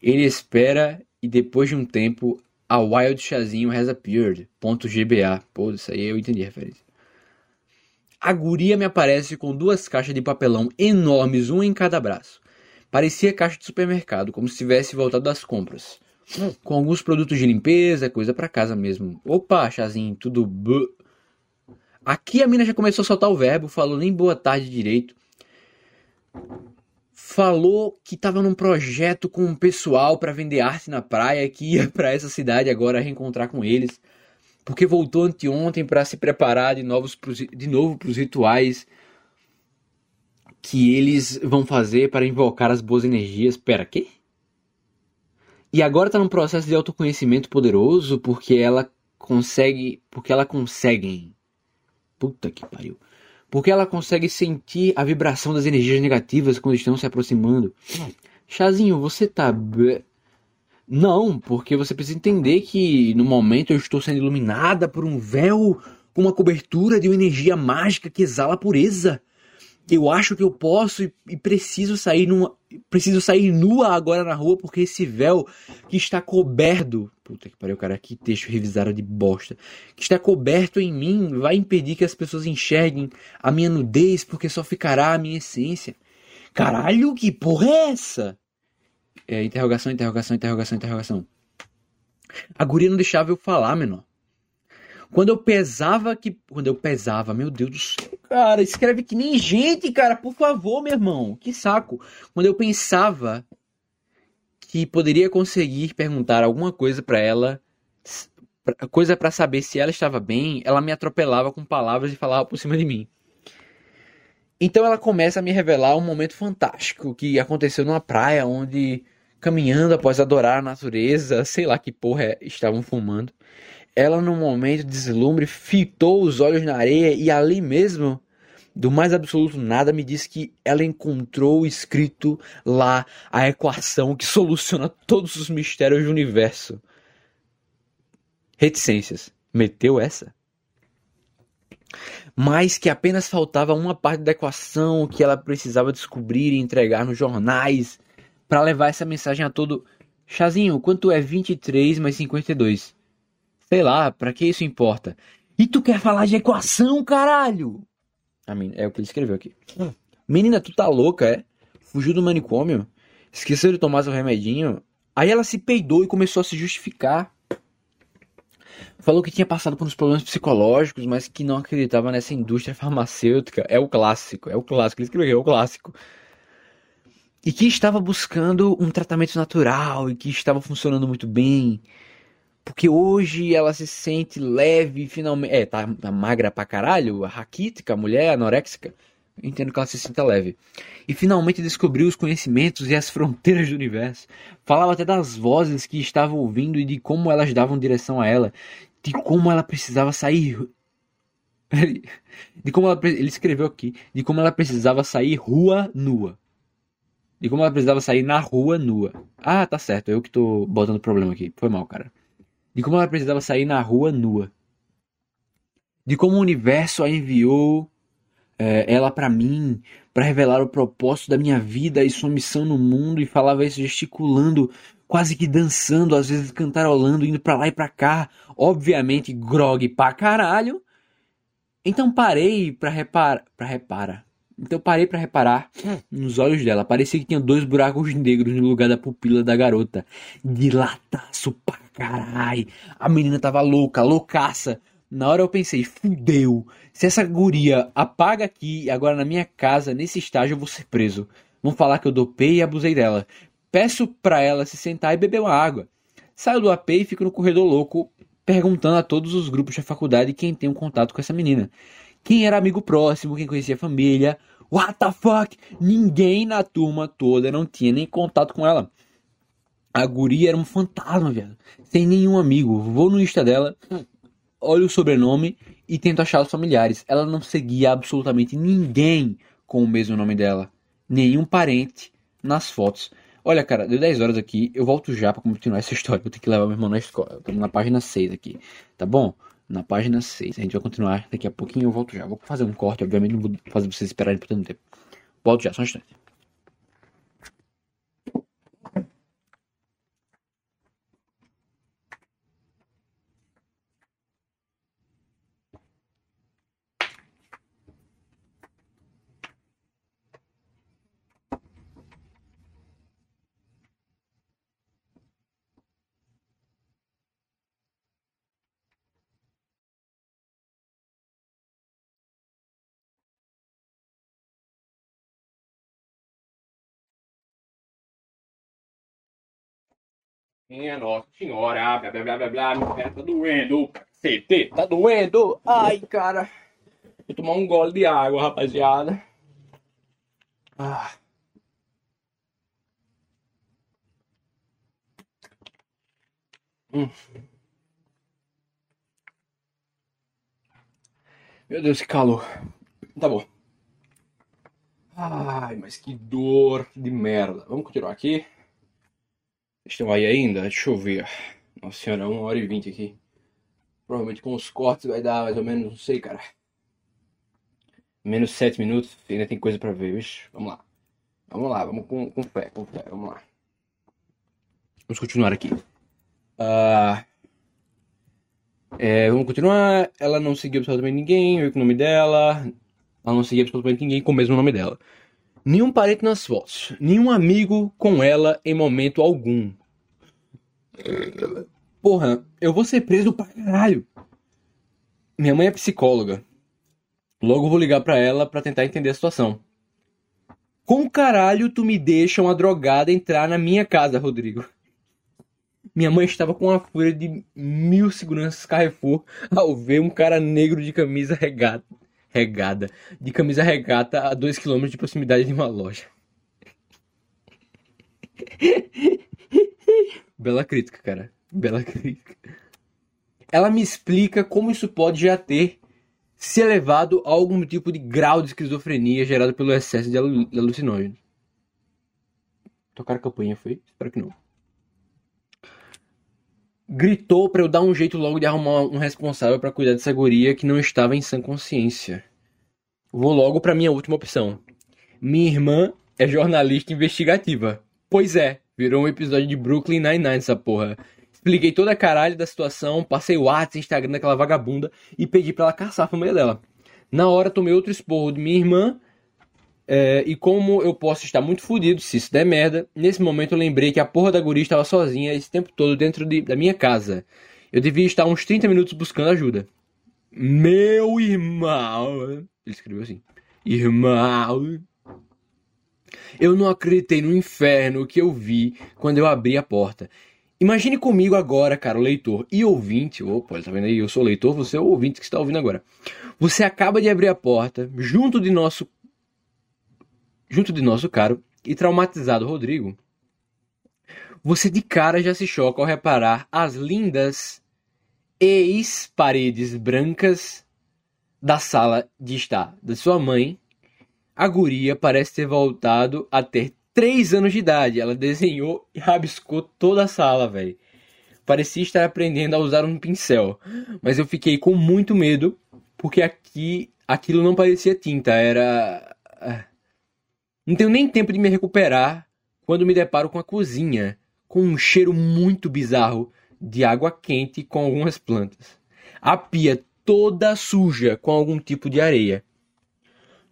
Ele espera e depois de um tempo a Wild Chazinho has appeared. Ponto GBA. Pô, isso aí eu entendi a referência. A guria me aparece com duas caixas de papelão enormes, uma em cada braço. Parecia caixa de supermercado, como se tivesse voltado das compras. Com alguns produtos de limpeza, coisa para casa mesmo. Opa, chazinho, tudo. bu- Aqui a mina já começou a soltar o verbo, falou nem boa tarde direito. Falou que estava num projeto com um pessoal para vender arte na praia, que ia para essa cidade agora reencontrar com eles porque voltou anteontem para se preparar de, novos pros- de novo para os rituais que eles vão fazer para invocar as boas energias. Pera, quê? E agora tá num processo de autoconhecimento poderoso porque ela consegue, porque ela consegue. Puta que pariu. Porque ela consegue sentir a vibração das energias negativas quando estão se aproximando. Chazinho, você tá não, porque você precisa entender que no momento eu estou sendo iluminada por um véu com uma cobertura de uma energia mágica que exala pureza. Eu acho que eu posso e, e preciso sair numa, preciso sair nua agora na rua porque esse véu que está coberto, puta que pariu, cara, que texto revisado de bosta, que está coberto em mim vai impedir que as pessoas enxerguem a minha nudez porque só ficará a minha essência. Caralho, que porra é essa? É, interrogação, interrogação, interrogação, interrogação. A guria não deixava eu falar, menor. Quando eu pesava que. Quando eu pesava, meu Deus do céu, cara, escreve que nem gente, cara, por favor, meu irmão. Que saco. Quando eu pensava que poderia conseguir perguntar alguma coisa pra ela, coisa pra saber se ela estava bem, ela me atropelava com palavras e falava por cima de mim. Então ela começa a me revelar um momento fantástico que aconteceu numa praia onde, caminhando após adorar a natureza, sei lá que porra é, estavam fumando, ela num momento de deslumbre fitou os olhos na areia e ali mesmo, do mais absoluto nada, me disse que ela encontrou escrito lá a equação que soluciona todos os mistérios do universo. Reticências. Meteu essa? mas que apenas faltava uma parte da equação que ela precisava descobrir e entregar nos jornais para levar essa mensagem a todo. Chazinho, quanto é 23 mais 52? Sei lá, para que isso importa? E tu quer falar de equação, caralho? É o que ele escreveu aqui. Menina, tu tá louca, é? Fugiu do manicômio? Esqueceu de tomar seu remedinho? Aí ela se peidou e começou a se justificar. Falou que tinha passado por uns problemas psicológicos, mas que não acreditava nessa indústria farmacêutica. É o clássico, é o clássico. Ele escreveu, é o clássico. E que estava buscando um tratamento natural e que estava funcionando muito bem. Porque hoje ela se sente leve, finalmente. É, tá, tá magra pra caralho, raquítica, a mulher anoréxica. Eu entendo que ela se sinta leve. E finalmente descobriu os conhecimentos e as fronteiras do universo. Falava até das vozes que estava ouvindo e de como elas davam direção a ela. De como ela precisava sair. De como ela, ele escreveu aqui. De como ela precisava sair rua nua. De como ela precisava sair na rua nua. Ah, tá certo. Eu que tô botando problema aqui. Foi mal, cara. De como ela precisava sair na rua nua. De como o universo a enviou é, ela para mim, para revelar o propósito da minha vida e sua missão no mundo, e falava isso gesticulando, quase que dançando, às vezes cantarolando, indo para lá e para cá, obviamente grog pra caralho. Então parei para reparar, para. Então parei para reparar nos olhos dela. Parecia que tinha dois buracos negros no lugar da pupila da garota. Dilataço pra caralho. A menina tava louca, loucaça. Na hora eu pensei, fudeu. Se essa guria apaga aqui, agora na minha casa, nesse estágio, eu vou ser preso. Vão falar que eu dopei e abusei dela. Peço pra ela se sentar e beber uma água. Saio do AP e fico no corredor louco, perguntando a todos os grupos da faculdade quem tem um contato com essa menina. Quem era amigo próximo, quem conhecia a família. What the fuck? Ninguém na turma toda não tinha nem contato com ela. A guria era um fantasma, velho. Sem nenhum amigo. Vou no Insta dela, olho o sobrenome e tento achar os familiares. Ela não seguia absolutamente ninguém com o mesmo nome dela. Nenhum parente nas fotos. Olha, cara, deu 10 horas aqui. Eu volto já para continuar essa história. Eu tenho que levar meu irmão na escola. Estamos na página 6 aqui. Tá bom? Na página 6. A gente vai continuar daqui a pouquinho. Eu volto já. Vou fazer um corte, obviamente. Não vou fazer vocês esperarem por tanto tempo. Volto já, só um instante. Minha nossa senhora, blá blá blá blá blá, minha perna tá doendo, cacete, tá doendo. Ai, cara. Vou tomar um gole de água, rapaziada. Ah. Hum. Meu Deus, que calor. Tá bom. Ai, mas que dor de merda. Vamos continuar aqui. Estão aí ainda? Deixa eu ver. Nossa senhora, 1 hora e 20 aqui. Provavelmente com os cortes vai dar mais ou menos, não sei, cara. Menos 7 minutos. Ainda tem coisa pra ver, vixe. Vamos lá. Vamos lá, vamos com, com fé, com. Vamos lá. Vamos continuar aqui. Ah. É, vamos continuar. Ela não seguiu absolutamente ninguém, eu com o nome dela. Ela não seguia absolutamente ninguém com o mesmo nome dela. Nenhum parente nas fotos. Nenhum amigo com ela em momento algum. Porra, eu vou ser preso pra caralho. Minha mãe é psicóloga. Logo vou ligar pra ela pra tentar entender a situação. Como caralho tu me deixa uma drogada entrar na minha casa, Rodrigo? Minha mãe estava com uma fúria de mil seguranças Carrefour ao ver um cara negro de camisa regata, regada, de camisa regata a 2km de proximidade de uma loja. Bela crítica, cara. Bela crítica. Ela me explica como isso pode já ter se elevado a algum tipo de grau de esquizofrenia gerado pelo excesso de alu- de alucinógenos. Tocar a campainha foi? Espero que não. Gritou pra eu dar um jeito logo de arrumar um responsável pra cuidar dessa guria que não estava em sã consciência. Vou logo pra minha última opção. Minha irmã é jornalista investigativa. Pois é, virou um episódio de Brooklyn Nine-Nine essa porra. Expliquei toda a caralho da situação, passei o WhatsApp, Instagram daquela vagabunda e pedi pra ela caçar a família dela. Na hora tomei outro esporro de minha irmã é, e como eu posso estar muito fudido se isso der merda, nesse momento eu lembrei que a porra da guria estava sozinha esse tempo todo dentro de- da minha casa. Eu devia estar uns 30 minutos buscando ajuda. Meu irmão. Ele escreveu assim. Irmão. Eu não acreditei no inferno que eu vi quando eu abri a porta. Imagine comigo agora, cara, leitor e ouvinte. Opa, tá vendo aí? Eu sou leitor, você é o ouvinte que está ouvindo agora. Você acaba de abrir a porta, junto de nosso. Junto de nosso caro e traumatizado Rodrigo. Você de cara já se choca ao reparar as lindas ex-paredes brancas da sala de estar da sua mãe. A guria parece ter voltado a ter 3 anos de idade. Ela desenhou e rabiscou toda a sala, velho. Parecia estar aprendendo a usar um pincel. Mas eu fiquei com muito medo, porque aqui aquilo não parecia tinta, era. Não tenho nem tempo de me recuperar quando me deparo com a cozinha, com um cheiro muito bizarro de água quente com algumas plantas. A pia toda suja com algum tipo de areia.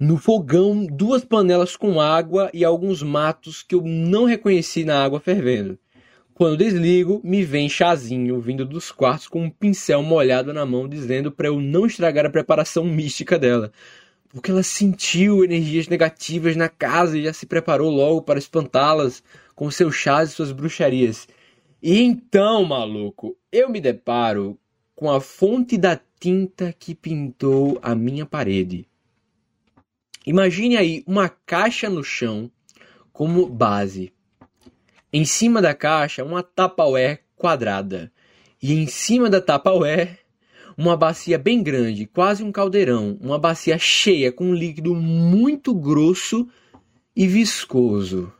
No fogão, duas panelas com água e alguns matos que eu não reconheci na água fervendo. Quando desligo, me vem chazinho vindo dos quartos com um pincel molhado na mão, dizendo para eu não estragar a preparação mística dela. Porque ela sentiu energias negativas na casa e já se preparou logo para espantá-las com seus chás e suas bruxarias. E então, maluco, eu me deparo com a fonte da tinta que pintou a minha parede. Imagine aí uma caixa no chão como base. Em cima da caixa, uma Tupperware quadrada. E em cima da Tupperware, uma bacia bem grande, quase um caldeirão. Uma bacia cheia com um líquido muito grosso e viscoso.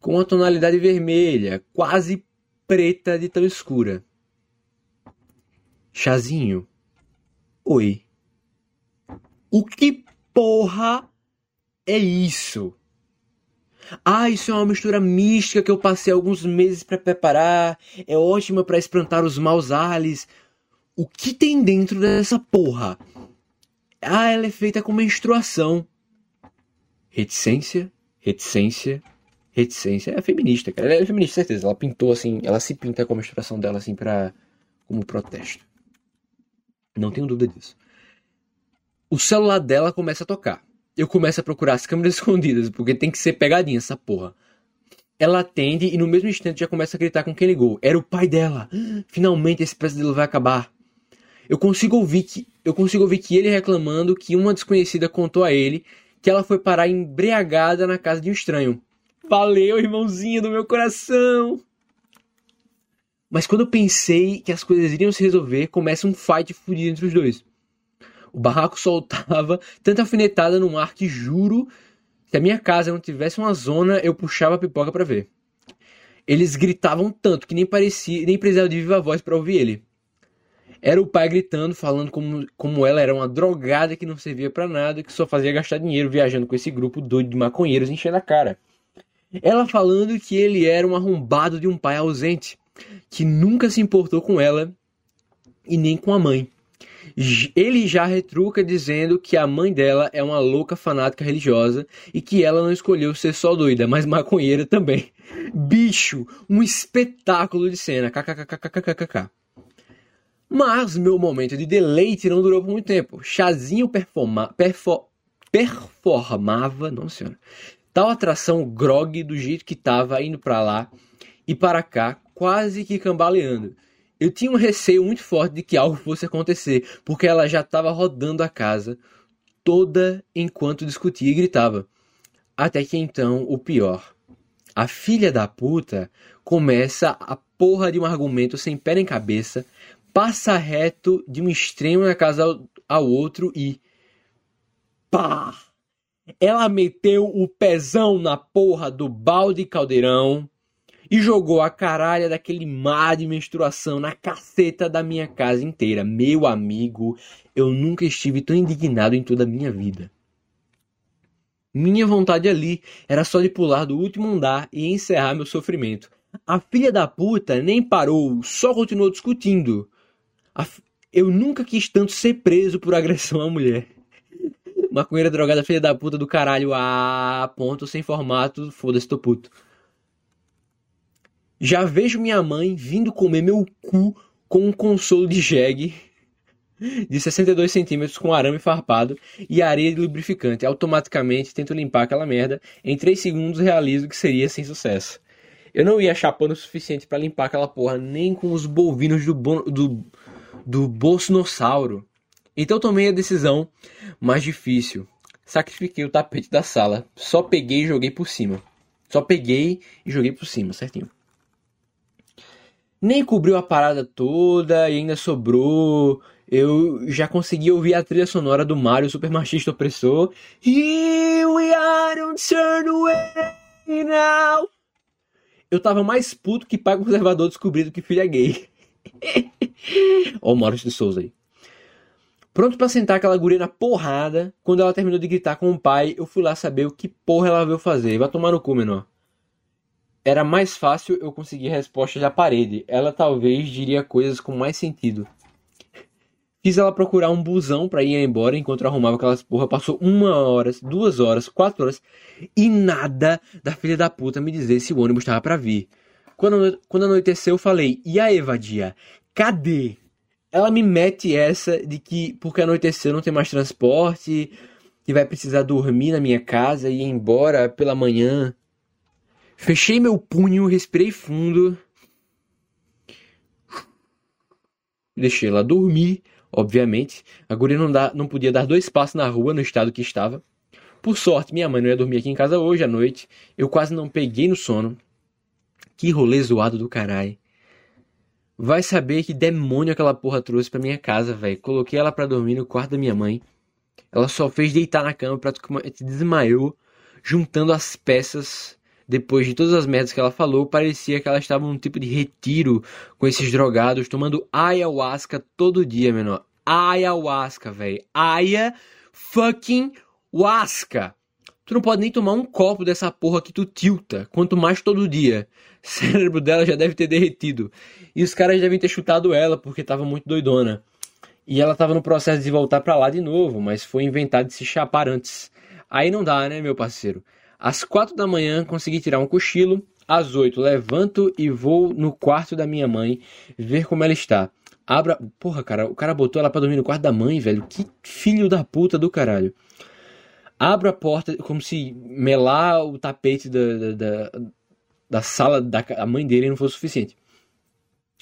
Com uma tonalidade vermelha, quase preta de tão escura. Chazinho. Oi. O que porra é isso? Ah, isso é uma mistura mística que eu passei alguns meses para preparar. É ótima para espantar os maus ares. O que tem dentro dessa porra? Ah, ela é feita com menstruação. Reticência, reticência, reticência. É feminista, cara. Ela é feminista, certeza. Ela pintou assim, ela se pinta com a menstruação dela assim para como protesto. Não tenho dúvida disso. O celular dela começa a tocar. Eu começo a procurar as câmeras escondidas, porque tem que ser pegadinha essa porra. Ela atende e no mesmo instante já começa a gritar com quem ligou. Era o pai dela. Finalmente esse pesadelo vai acabar. Eu consigo ouvir que eu consigo ouvir que ele reclamando que uma desconhecida contou a ele que ela foi parar embriagada na casa de um estranho. Valeu, irmãozinho do meu coração. Mas quando eu pensei que as coisas iriam se resolver, começa um fight fudido entre os dois. O barraco soltava tanta alfinetada no ar que juro, se a minha casa não tivesse uma zona, eu puxava a pipoca pra ver. Eles gritavam tanto que nem parecia, nem precisava de viva voz pra ouvir ele. Era o pai gritando, falando como, como ela era uma drogada que não servia pra nada, que só fazia gastar dinheiro viajando com esse grupo doido de maconheiros enchendo a cara. Ela falando que ele era um arrombado de um pai ausente, que nunca se importou com ela e nem com a mãe. Ele já retruca dizendo que a mãe dela é uma louca fanática religiosa e que ela não escolheu ser só doida, mas maconheira também. Bicho, um espetáculo de cena. KKKKKKK. Mas meu momento de deleite não durou por muito tempo. Chazinho performa, perfo, performava, não senhora, tal atração grog do jeito que tava indo pra lá e para cá, quase que cambaleando. Eu tinha um receio muito forte de que algo fosse acontecer, porque ela já estava rodando a casa, toda enquanto discutia e gritava. Até que então, o pior. A filha da puta começa a porra de um argumento sem pé nem cabeça, passa reto de um extremo na casa ao, ao outro e. Pá! Ela meteu o pezão na porra do balde caldeirão e jogou a caralha daquele mar de menstruação na caceta da minha casa inteira. Meu amigo, eu nunca estive tão indignado em toda a minha vida. Minha vontade ali era só de pular do último andar e encerrar meu sofrimento. A filha da puta nem parou, só continuou discutindo. Eu nunca quis tanto ser preso por agressão à mulher. Maconheira drogada, filha da puta do caralho. Ah, ponto, sem formato, foda-se, tô puto. Já vejo minha mãe vindo comer meu cu com um consolo de jegue de 62 centímetros com arame farpado e areia de lubrificante. Automaticamente tento limpar aquela merda. Em 3 segundos realizo que seria sem sucesso. Eu não ia achar pano suficiente para limpar aquela porra nem com os bovinos do, do, do bolsonossauro. Então tomei a decisão mais difícil. Sacrifiquei o tapete da sala. Só peguei e joguei por cima. Só peguei e joguei por cima, certinho. Nem cobriu a parada toda e ainda sobrou. Eu já consegui ouvir a trilha sonora do Mario Super Machista Opressor. Here we are, don't turn away now. Eu tava mais puto que pai conservador descobrido que filha gay. Ó o Maurício de Souza aí. Pronto para sentar aquela guria na porrada, quando ela terminou de gritar com o pai, eu fui lá saber o que porra ela veio fazer. Vai tomar no cu, menor. Era mais fácil eu conseguir respostas da parede. Ela talvez diria coisas com mais sentido. Fiz ela procurar um busão para ir embora enquanto eu arrumava aquelas porra. Passou uma hora, duas horas, quatro horas e nada da filha da puta me dizer se o ônibus estava para vir. Quando, quando anoiteceu, eu falei: E a Evadia? Cadê? ela me mete essa de que porque anoiteceu não tem mais transporte e vai precisar dormir na minha casa e ir embora pela manhã. Fechei meu punho, respirei fundo. Deixei ela dormir, obviamente. A guria não, dá, não podia dar dois passos na rua no estado que estava. Por sorte, minha mãe não ia dormir aqui em casa hoje à noite. Eu quase não peguei no sono. Que rolê zoado do caralho. Vai saber que demônio aquela porra trouxe pra minha casa, velho. Coloquei ela pra dormir no quarto da minha mãe. Ela só fez deitar na cama, praticamente desmaiou, juntando as peças. Depois de todas as merdas que ela falou, parecia que ela estava num tipo de retiro com esses drogados, tomando ayahuasca todo dia, menor. Ayahuasca, velho. Aya fucking wasca. Tu não pode nem tomar um copo dessa porra que tu tilta, quanto mais todo dia. O cérebro dela já deve ter derretido. E os caras devem ter chutado ela porque tava muito doidona. E ela tava no processo de voltar para lá de novo, mas foi inventar de se chapar antes. Aí não dá, né, meu parceiro? Às quatro da manhã consegui tirar um cochilo. Às oito levanto e vou no quarto da minha mãe ver como ela está. Abra. Porra, cara, o cara botou ela pra dormir no quarto da mãe, velho. Que filho da puta do caralho. Abro a porta como se melar o tapete da, da, da, sala da mãe dele não fosse suficiente.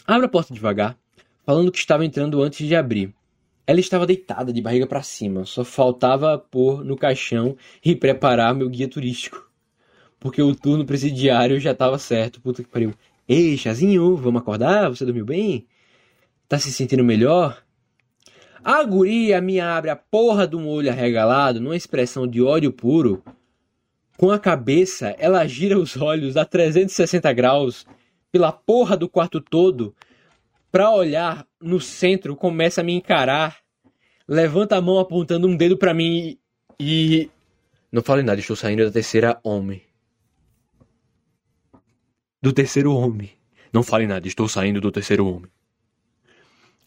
Abro a porta devagar, falando que estava entrando antes de abrir. Ela estava deitada de barriga para cima, só faltava pôr no caixão e preparar meu guia turístico. Porque o turno presidiário já estava certo. Puta que pariu. Ei, chazinho, vamos acordar? Você dormiu bem? Tá se sentindo melhor? A guria me abre a porra de um olho arregalado, numa expressão de ódio puro. Com a cabeça, ela gira os olhos a 360 graus pela porra do quarto todo pra olhar no centro, começa a me encarar, levanta a mão apontando um dedo para mim e. Não fale nada, estou saindo da terceira homem. Do terceiro homem. Não fale nada, estou saindo do terceiro homem.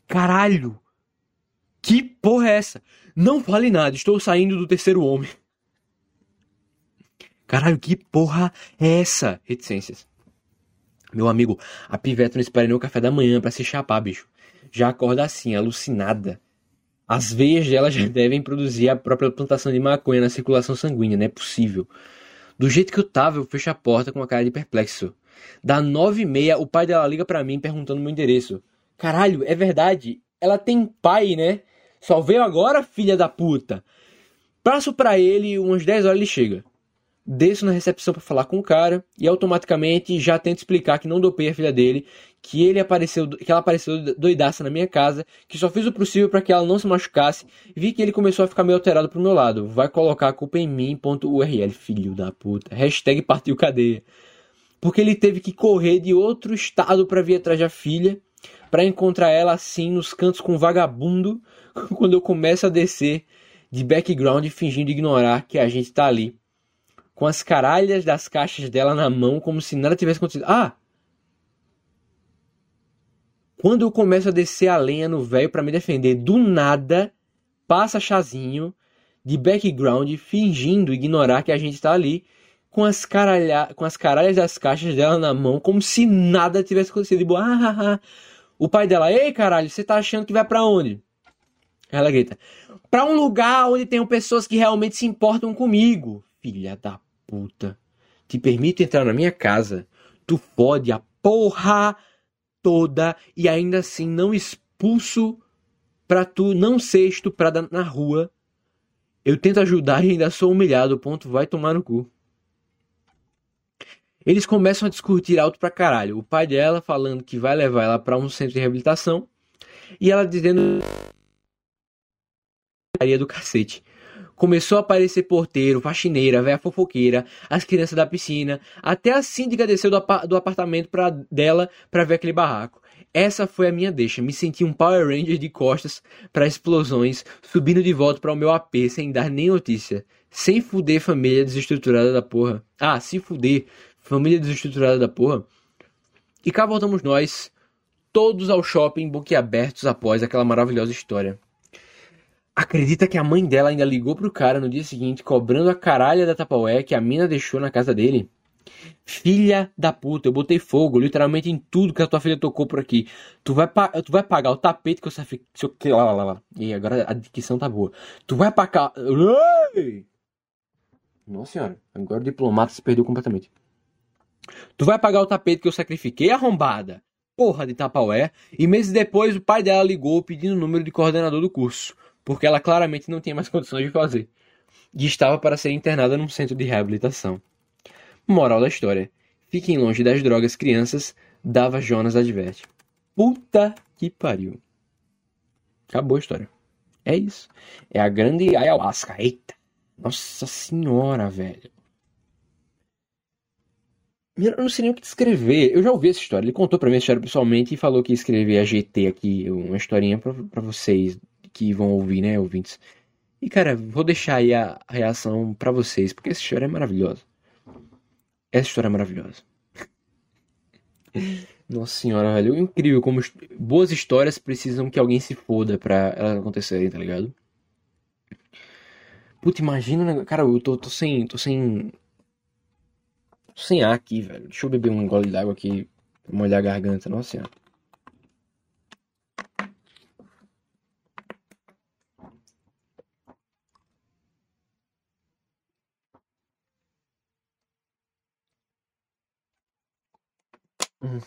Caralho! Que porra é essa? Não fale nada, estou saindo do terceiro homem. Caralho, que porra é essa? Reticências. Meu amigo, a piveta não espera nem o café da manhã para se chapar, bicho. Já acorda assim, alucinada. As veias dela já devem produzir a própria plantação de maconha na circulação sanguínea, não é possível. Do jeito que eu tava, eu fecho a porta com uma cara de perplexo. Da nove e meia, o pai dela liga para mim perguntando meu endereço. Caralho, é verdade. Ela tem pai, né? Só veio agora, filha da puta. Passo pra ele, umas 10 horas ele chega. Desço na recepção pra falar com o cara e automaticamente já tento explicar que não dopei a filha dele, que ele apareceu, que ela apareceu doidaça na minha casa, que só fiz o possível para que ela não se machucasse. Vi que ele começou a ficar meio alterado pro meu lado. Vai colocar a culpa em mim. URL, filho da puta. Hashtag partiu cadeia. Porque ele teve que correr de outro estado para vir atrás da filha, para encontrar ela assim nos cantos com vagabundo, quando eu começo a descer de background fingindo ignorar que a gente tá ali. Com as caralhas das caixas dela na mão, como se nada tivesse acontecido. Ah! Quando eu começo a descer a lenha no velho para me defender, do nada passa chazinho de background fingindo ignorar que a gente tá ali com as, caralha, com as caralhas das caixas dela na mão, como se nada tivesse acontecido. Tipo, ah, ah, ah. O pai dela, ei caralho, você tá achando que vai para onde? Ela grita, pra um lugar onde tem pessoas que realmente se importam comigo. Filha da puta. Te permito entrar na minha casa. Tu fode a porra toda e ainda assim não expulso pra tu não ser estuprada na rua. Eu tento ajudar e ainda sou humilhado. Ponto, vai tomar no cu. Eles começam a discutir alto pra caralho. O pai dela falando que vai levar ela para um centro de reabilitação e ela dizendo do cacete. Começou a aparecer porteiro, faxineira, velha fofoqueira, as crianças da piscina, até a síndica desceu do, do apartamento pra, dela para ver aquele barraco. Essa foi a minha deixa. Me senti um Power Ranger de costas para explosões, subindo de volta para o meu AP sem dar nem notícia. Sem fuder família desestruturada da porra. Ah, se fuder família desestruturada da porra. E cá voltamos nós, todos ao shopping boquiabertos após aquela maravilhosa história. Acredita que a mãe dela ainda ligou pro cara no dia seguinte cobrando a caralha da Tapaué que a mina deixou na casa dele? Filha da puta, eu botei fogo literalmente em tudo que a tua filha tocou por aqui. Tu vai, tu vai pagar o tapete que eu safi... Lá, lá, lá. E agora a dicção tá boa. Tu vai pagar. Nossa senhora, agora o diplomata se perdeu completamente. Tu vai pagar o tapete que eu sacrifiquei, arrombada. Porra de Tapaué. E meses depois o pai dela ligou pedindo o número de coordenador do curso porque ela claramente não tinha mais condições de fazer, e estava para ser internada num centro de reabilitação. Moral da história: fiquem longe das drogas, crianças, dava Jonas adverte. Puta que pariu. Acabou a história. É isso. É a grande ayahuasca. Eita. Nossa senhora, velho. Eu não sei nem o que descrever. Eu já ouvi essa história. Ele contou pra mim a história pessoalmente e falou que ia escrever a GT aqui, uma historinha pra, pra vocês que vão ouvir, né, ouvintes. E, cara, vou deixar aí a reação para vocês, porque essa história é maravilhosa. Essa história é maravilhosa. Nossa senhora, velho. Incrível como boas histórias precisam que alguém se foda pra elas acontecerem, tá ligado? Puta, imagina? Cara, eu tô, tô sem. tô sem. tô sem ar aqui, velho. Deixa eu beber um gole d'água aqui pra molhar a garganta. Nossa senhora. Hum.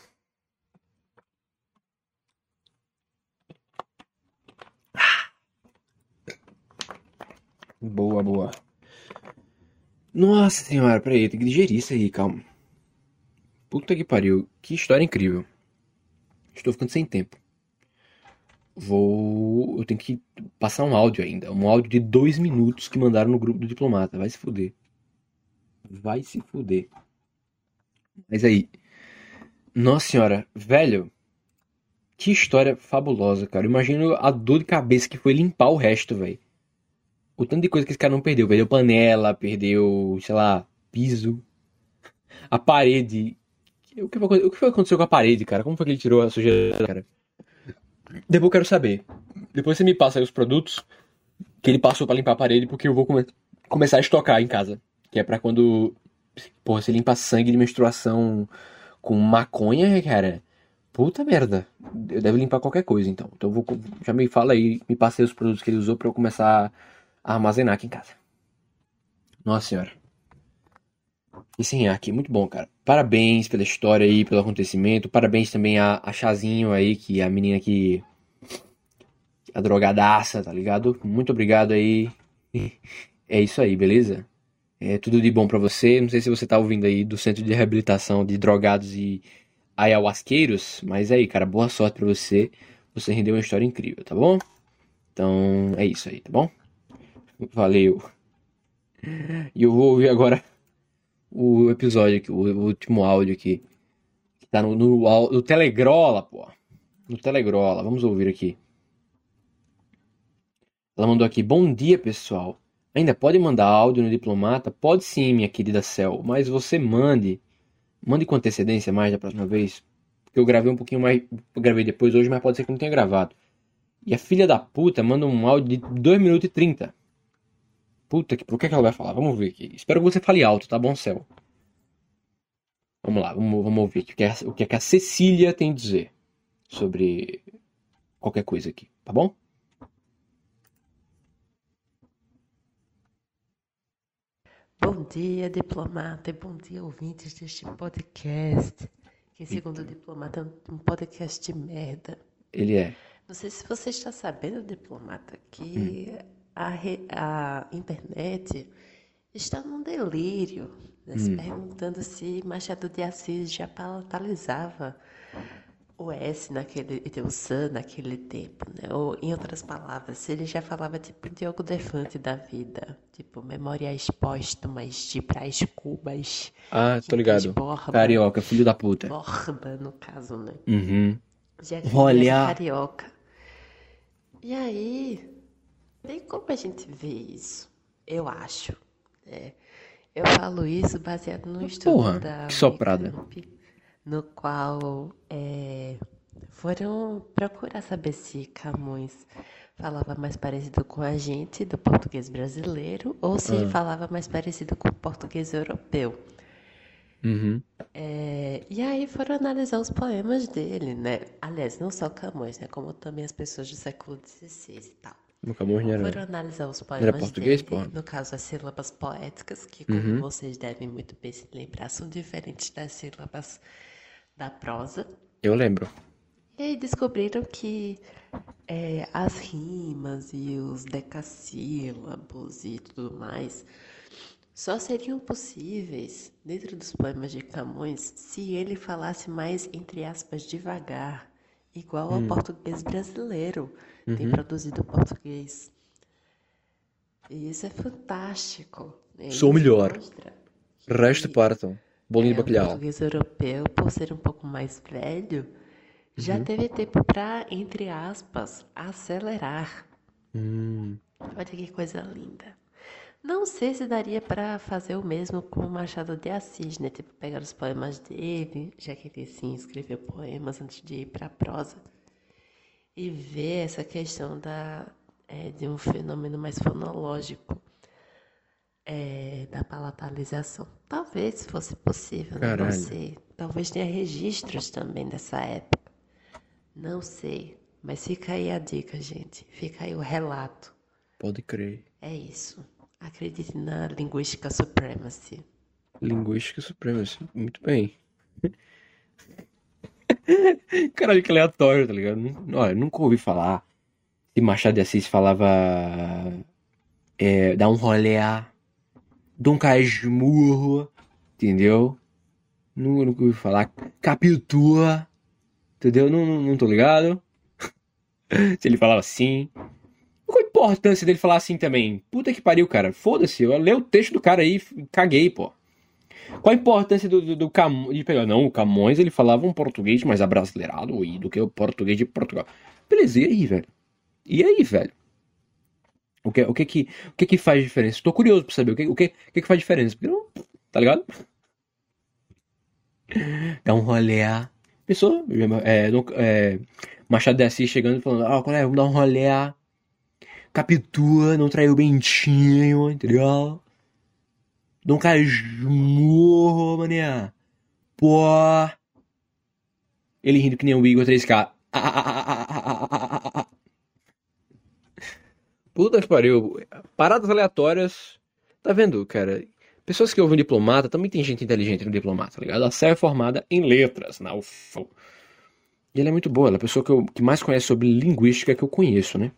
Boa, boa. Nossa senhora, peraí, tem que digerir isso aí, calma. Puta que pariu, que história incrível. Estou ficando sem tempo. Vou. Eu tenho que passar um áudio ainda. Um áudio de dois minutos que mandaram no grupo do diplomata. Vai se fuder. Vai se fuder. Mas aí, nossa senhora, velho. Que história fabulosa, cara. Imagino a dor de cabeça que foi limpar o resto, velho. O tanto de coisa que esse cara não perdeu. Perdeu panela, perdeu, sei lá, piso. A parede. O que foi, o que foi que aconteceu com a parede, cara? Como foi que ele tirou a sujeira, cara? Depois eu quero saber. Depois você me passa aí os produtos que ele passou para limpar a parede, porque eu vou come começar a estocar em casa. Que é para quando. Porra, você limpa sangue de menstruação com maconha, cara, puta merda. Eu devo limpar qualquer coisa, então. Então vou, já me fala aí, me passei os produtos que ele usou para eu começar a armazenar aqui em casa. Nossa senhora. E sim, aqui, muito bom, cara. Parabéns pela história aí, pelo acontecimento. Parabéns também a, a Chazinho aí, que é a menina que. A drogadaça, tá ligado? Muito obrigado aí. É isso aí, beleza? É tudo de bom pra você. Não sei se você tá ouvindo aí do Centro de Reabilitação de Drogados e Ayahuasqueiros, mas aí, cara, boa sorte pra você. Você rendeu uma história incrível, tá bom? Então, é isso aí, tá bom? Valeu. E eu vou ouvir agora o episódio aqui, o, último áudio aqui. Que tá no, no, no Telegrola, pô. No Telegrola. Vamos ouvir aqui. Ela mandou aqui: Bom dia, pessoal. Ainda pode mandar áudio no diplomata? Pode sim, minha querida Cel, mas você mande. Mande com antecedência mais da próxima vez. Porque eu gravei um pouquinho mais. Gravei depois hoje, mas pode ser que não tenha gravado. E a filha da puta manda um áudio de 2 minutos e 30. Puta que. Por que, que ela vai falar? Vamos ver aqui. Espero que você fale alto, tá bom, Cel? Vamos lá, vamos, vamos ouvir o que, o que a Cecília tem a dizer sobre qualquer coisa aqui, tá bom? Bom dia, diplomata, e bom dia, ouvintes deste podcast. Que, segundo o diplomata, é um podcast de merda. Ele é. Não sei se você está sabendo, diplomata, que a, re- a internet está num delírio, né, se perguntando se Machado de Assis já palatalizava o S naquele, e o San naquele tempo, né? Ou, em outras palavras, ele já falava tipo Diogo Defante da vida, tipo memórias póstumas de Brás Cubas, Ah, tô ligado. Borba, Carioca, filho da puta. Borba, no caso, né? Uhum. Já Olha. Olha. carioca. E aí, tem como a gente ver isso? Eu acho. né? Eu falo isso baseado no estudo Porra, da que soprada. No qual é, foram procurar saber se Camões falava mais parecido com a gente do português brasileiro ou se Ah. falava mais parecido com o português europeu. Uhum. É, e aí foram analisar os poemas dele, né? Aliás, não só Camões, né? Como também as pessoas do século XVI e tal. No Camões não Foram era. analisar os era poemas português, dele, porra? no caso as sílabas poéticas, que como Uhum. vocês devem muito bem se lembrar, são diferentes das sílabas da prosa. Eu lembro. E aí descobriram que é, as rimas e os decassílabos e tudo mais só seriam possíveis dentro dos poemas de Camões se ele falasse mais, entre aspas, devagar, igual Hum. ao português brasileiro tem Uhum. produzido o português. E isso é fantástico. né? Sou o Isso melhor. Resto partam. Bolinho de é, o bacalhau. português europeu, por ser um pouco mais velho, já Uhum. teve tempo para, entre aspas, acelerar. Hum. Olha que coisa linda. Não sei se daria para fazer o mesmo com o Machado de Assis, né? Tipo, pegar os poemas dele, já que ele sim escreveu poemas antes de ir para a prosa, e ver essa questão da, é, de um fenômeno mais fonológico é, da palatalização. Talvez fosse possível, né? Caralho. não sei. Talvez tenha registros também dessa época. Não sei. Mas fica aí a dica, gente. Fica aí o relato. Pode crer. É isso. Acredite na linguística supremacy. Linguística suprema. assim, Muito bem. Caralho, que aleatório, tá ligado? Olha, nunca ouvi falar. Se Machado de Assis falava. É, dar um rolê a. Dom Casmurro. Entendeu? Nunca, nunca ouvi falar. Capitua. Entendeu? Não, não, não tô ligado. Se ele falava assim. Qual a importância dele falar assim também? Puta que pariu, cara. Foda-se. Eu leio o texto do cara aí caguei, pô. Qual a importância do, do, do Camões? Pegar, não, o Camões ele falava um português mais abrasileirado do que o português de Portugal. Beleza, e aí, velho? E aí, velho? O que, o que que, o que que faz diferença? Tô curioso pra saber o que, o que, o que que faz diferença. Porque não, tá ligado? Dá um rolê. a- Pessoa, é, é, Machado de Assis chegando e falando, ah, qual é? Vamos dar um rolê. a- Capitua, não traiu o Bentinho, entendeu? Dom Casmurro, mané. Pô. Ele rindo que nem o Igor 3K. Puta que pariu. Paradas aleatórias. Tá vendo, cara? Pessoas que ouvem diplomata, também tem gente inteligente no diplomata, tá ligado? A Sé é formada em letras na UFO. E ela é muito boa, ela é a pessoa que, eu, que mais conhece sobre linguística que eu conheço, né?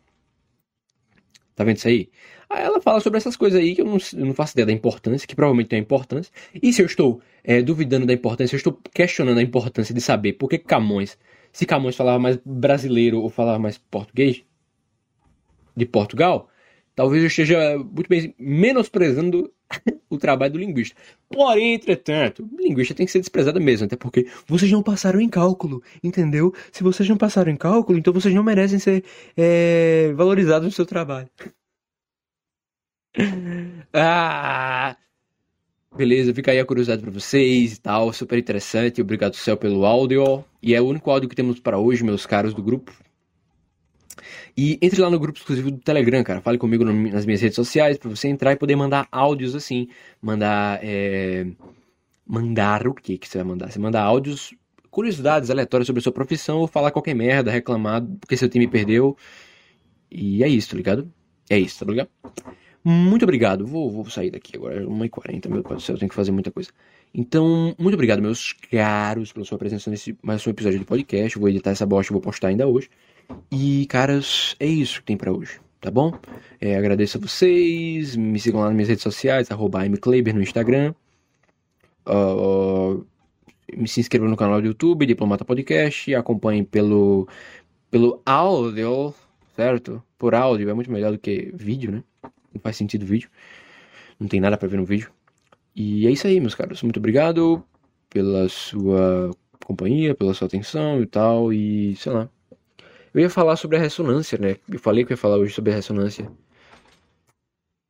Tá vendo isso aí? Aí ela fala sobre essas coisas aí que eu não, eu não faço ideia da importância, que provavelmente tem importância. E se eu estou é, duvidando da importância, eu estou questionando a importância de saber por que Camões, se Camões falava mais brasileiro ou falava mais português de Portugal, talvez eu esteja muito bem menosprezando o trabalho do linguista. Porém, entretanto, linguista tem que ser desprezado mesmo, até porque vocês não passaram em cálculo, entendeu? Se vocês não passaram em cálculo, então vocês não merecem ser é, valorizados no seu trabalho. ah! Beleza, fica aí a curiosidade pra vocês e tal, super interessante. Obrigado, Céu, pelo áudio. E é o único áudio que temos para hoje, meus caros do grupo. E entre lá no grupo exclusivo do Telegram, cara. Fale comigo no- nas minhas redes sociais pra você entrar e poder mandar áudios assim. Mandar. É... Mandar o que que você vai mandar? Você manda áudios, curiosidades aleatórias sobre a sua profissão ou falar qualquer merda, reclamar porque seu time perdeu. E é isso, tá ligado? É isso, tá ligado? Muito obrigado. Vou, vou sair daqui agora. 1h40, meu Deus do céu, eu tenho que fazer muita coisa. Então, muito obrigado, meus caros, pela sua presença nesse mais um episódio do podcast. Vou editar essa bosta e vou postar ainda hoje. E, caras, é isso que tem pra hoje, tá bom? É, agradeço a vocês. Me sigam lá nas minhas redes sociais, arroba mkleber no Instagram. Ah, me se inscrevam no canal do YouTube, Diplomata Podcast. Acompanhem pelo, pelo áudio, certo? Por áudio é muito melhor do que vídeo, né? Não faz sentido vídeo. Não tem nada pra ver no vídeo. E é isso aí, meus caros. Muito obrigado pela sua companhia, pela sua atenção e tal. E sei lá. Eu ia falar sobre a ressonância, né? Eu falei que eu ia falar hoje sobre a ressonância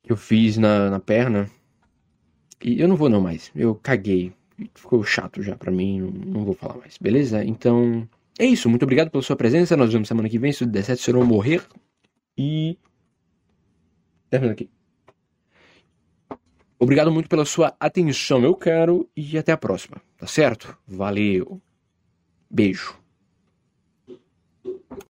que eu fiz na, na perna. E eu não vou não mais. Eu caguei. Ficou chato já pra mim. Não, não vou falar mais, beleza? Então, é isso. Muito obrigado pela sua presença. Nós vemos semana que vem. Se tudo der certo, se eu não morrer. E. Terminando aqui. Obrigado muito pela sua atenção, meu caro. E até a próxima. Tá certo? Valeu. Beijo.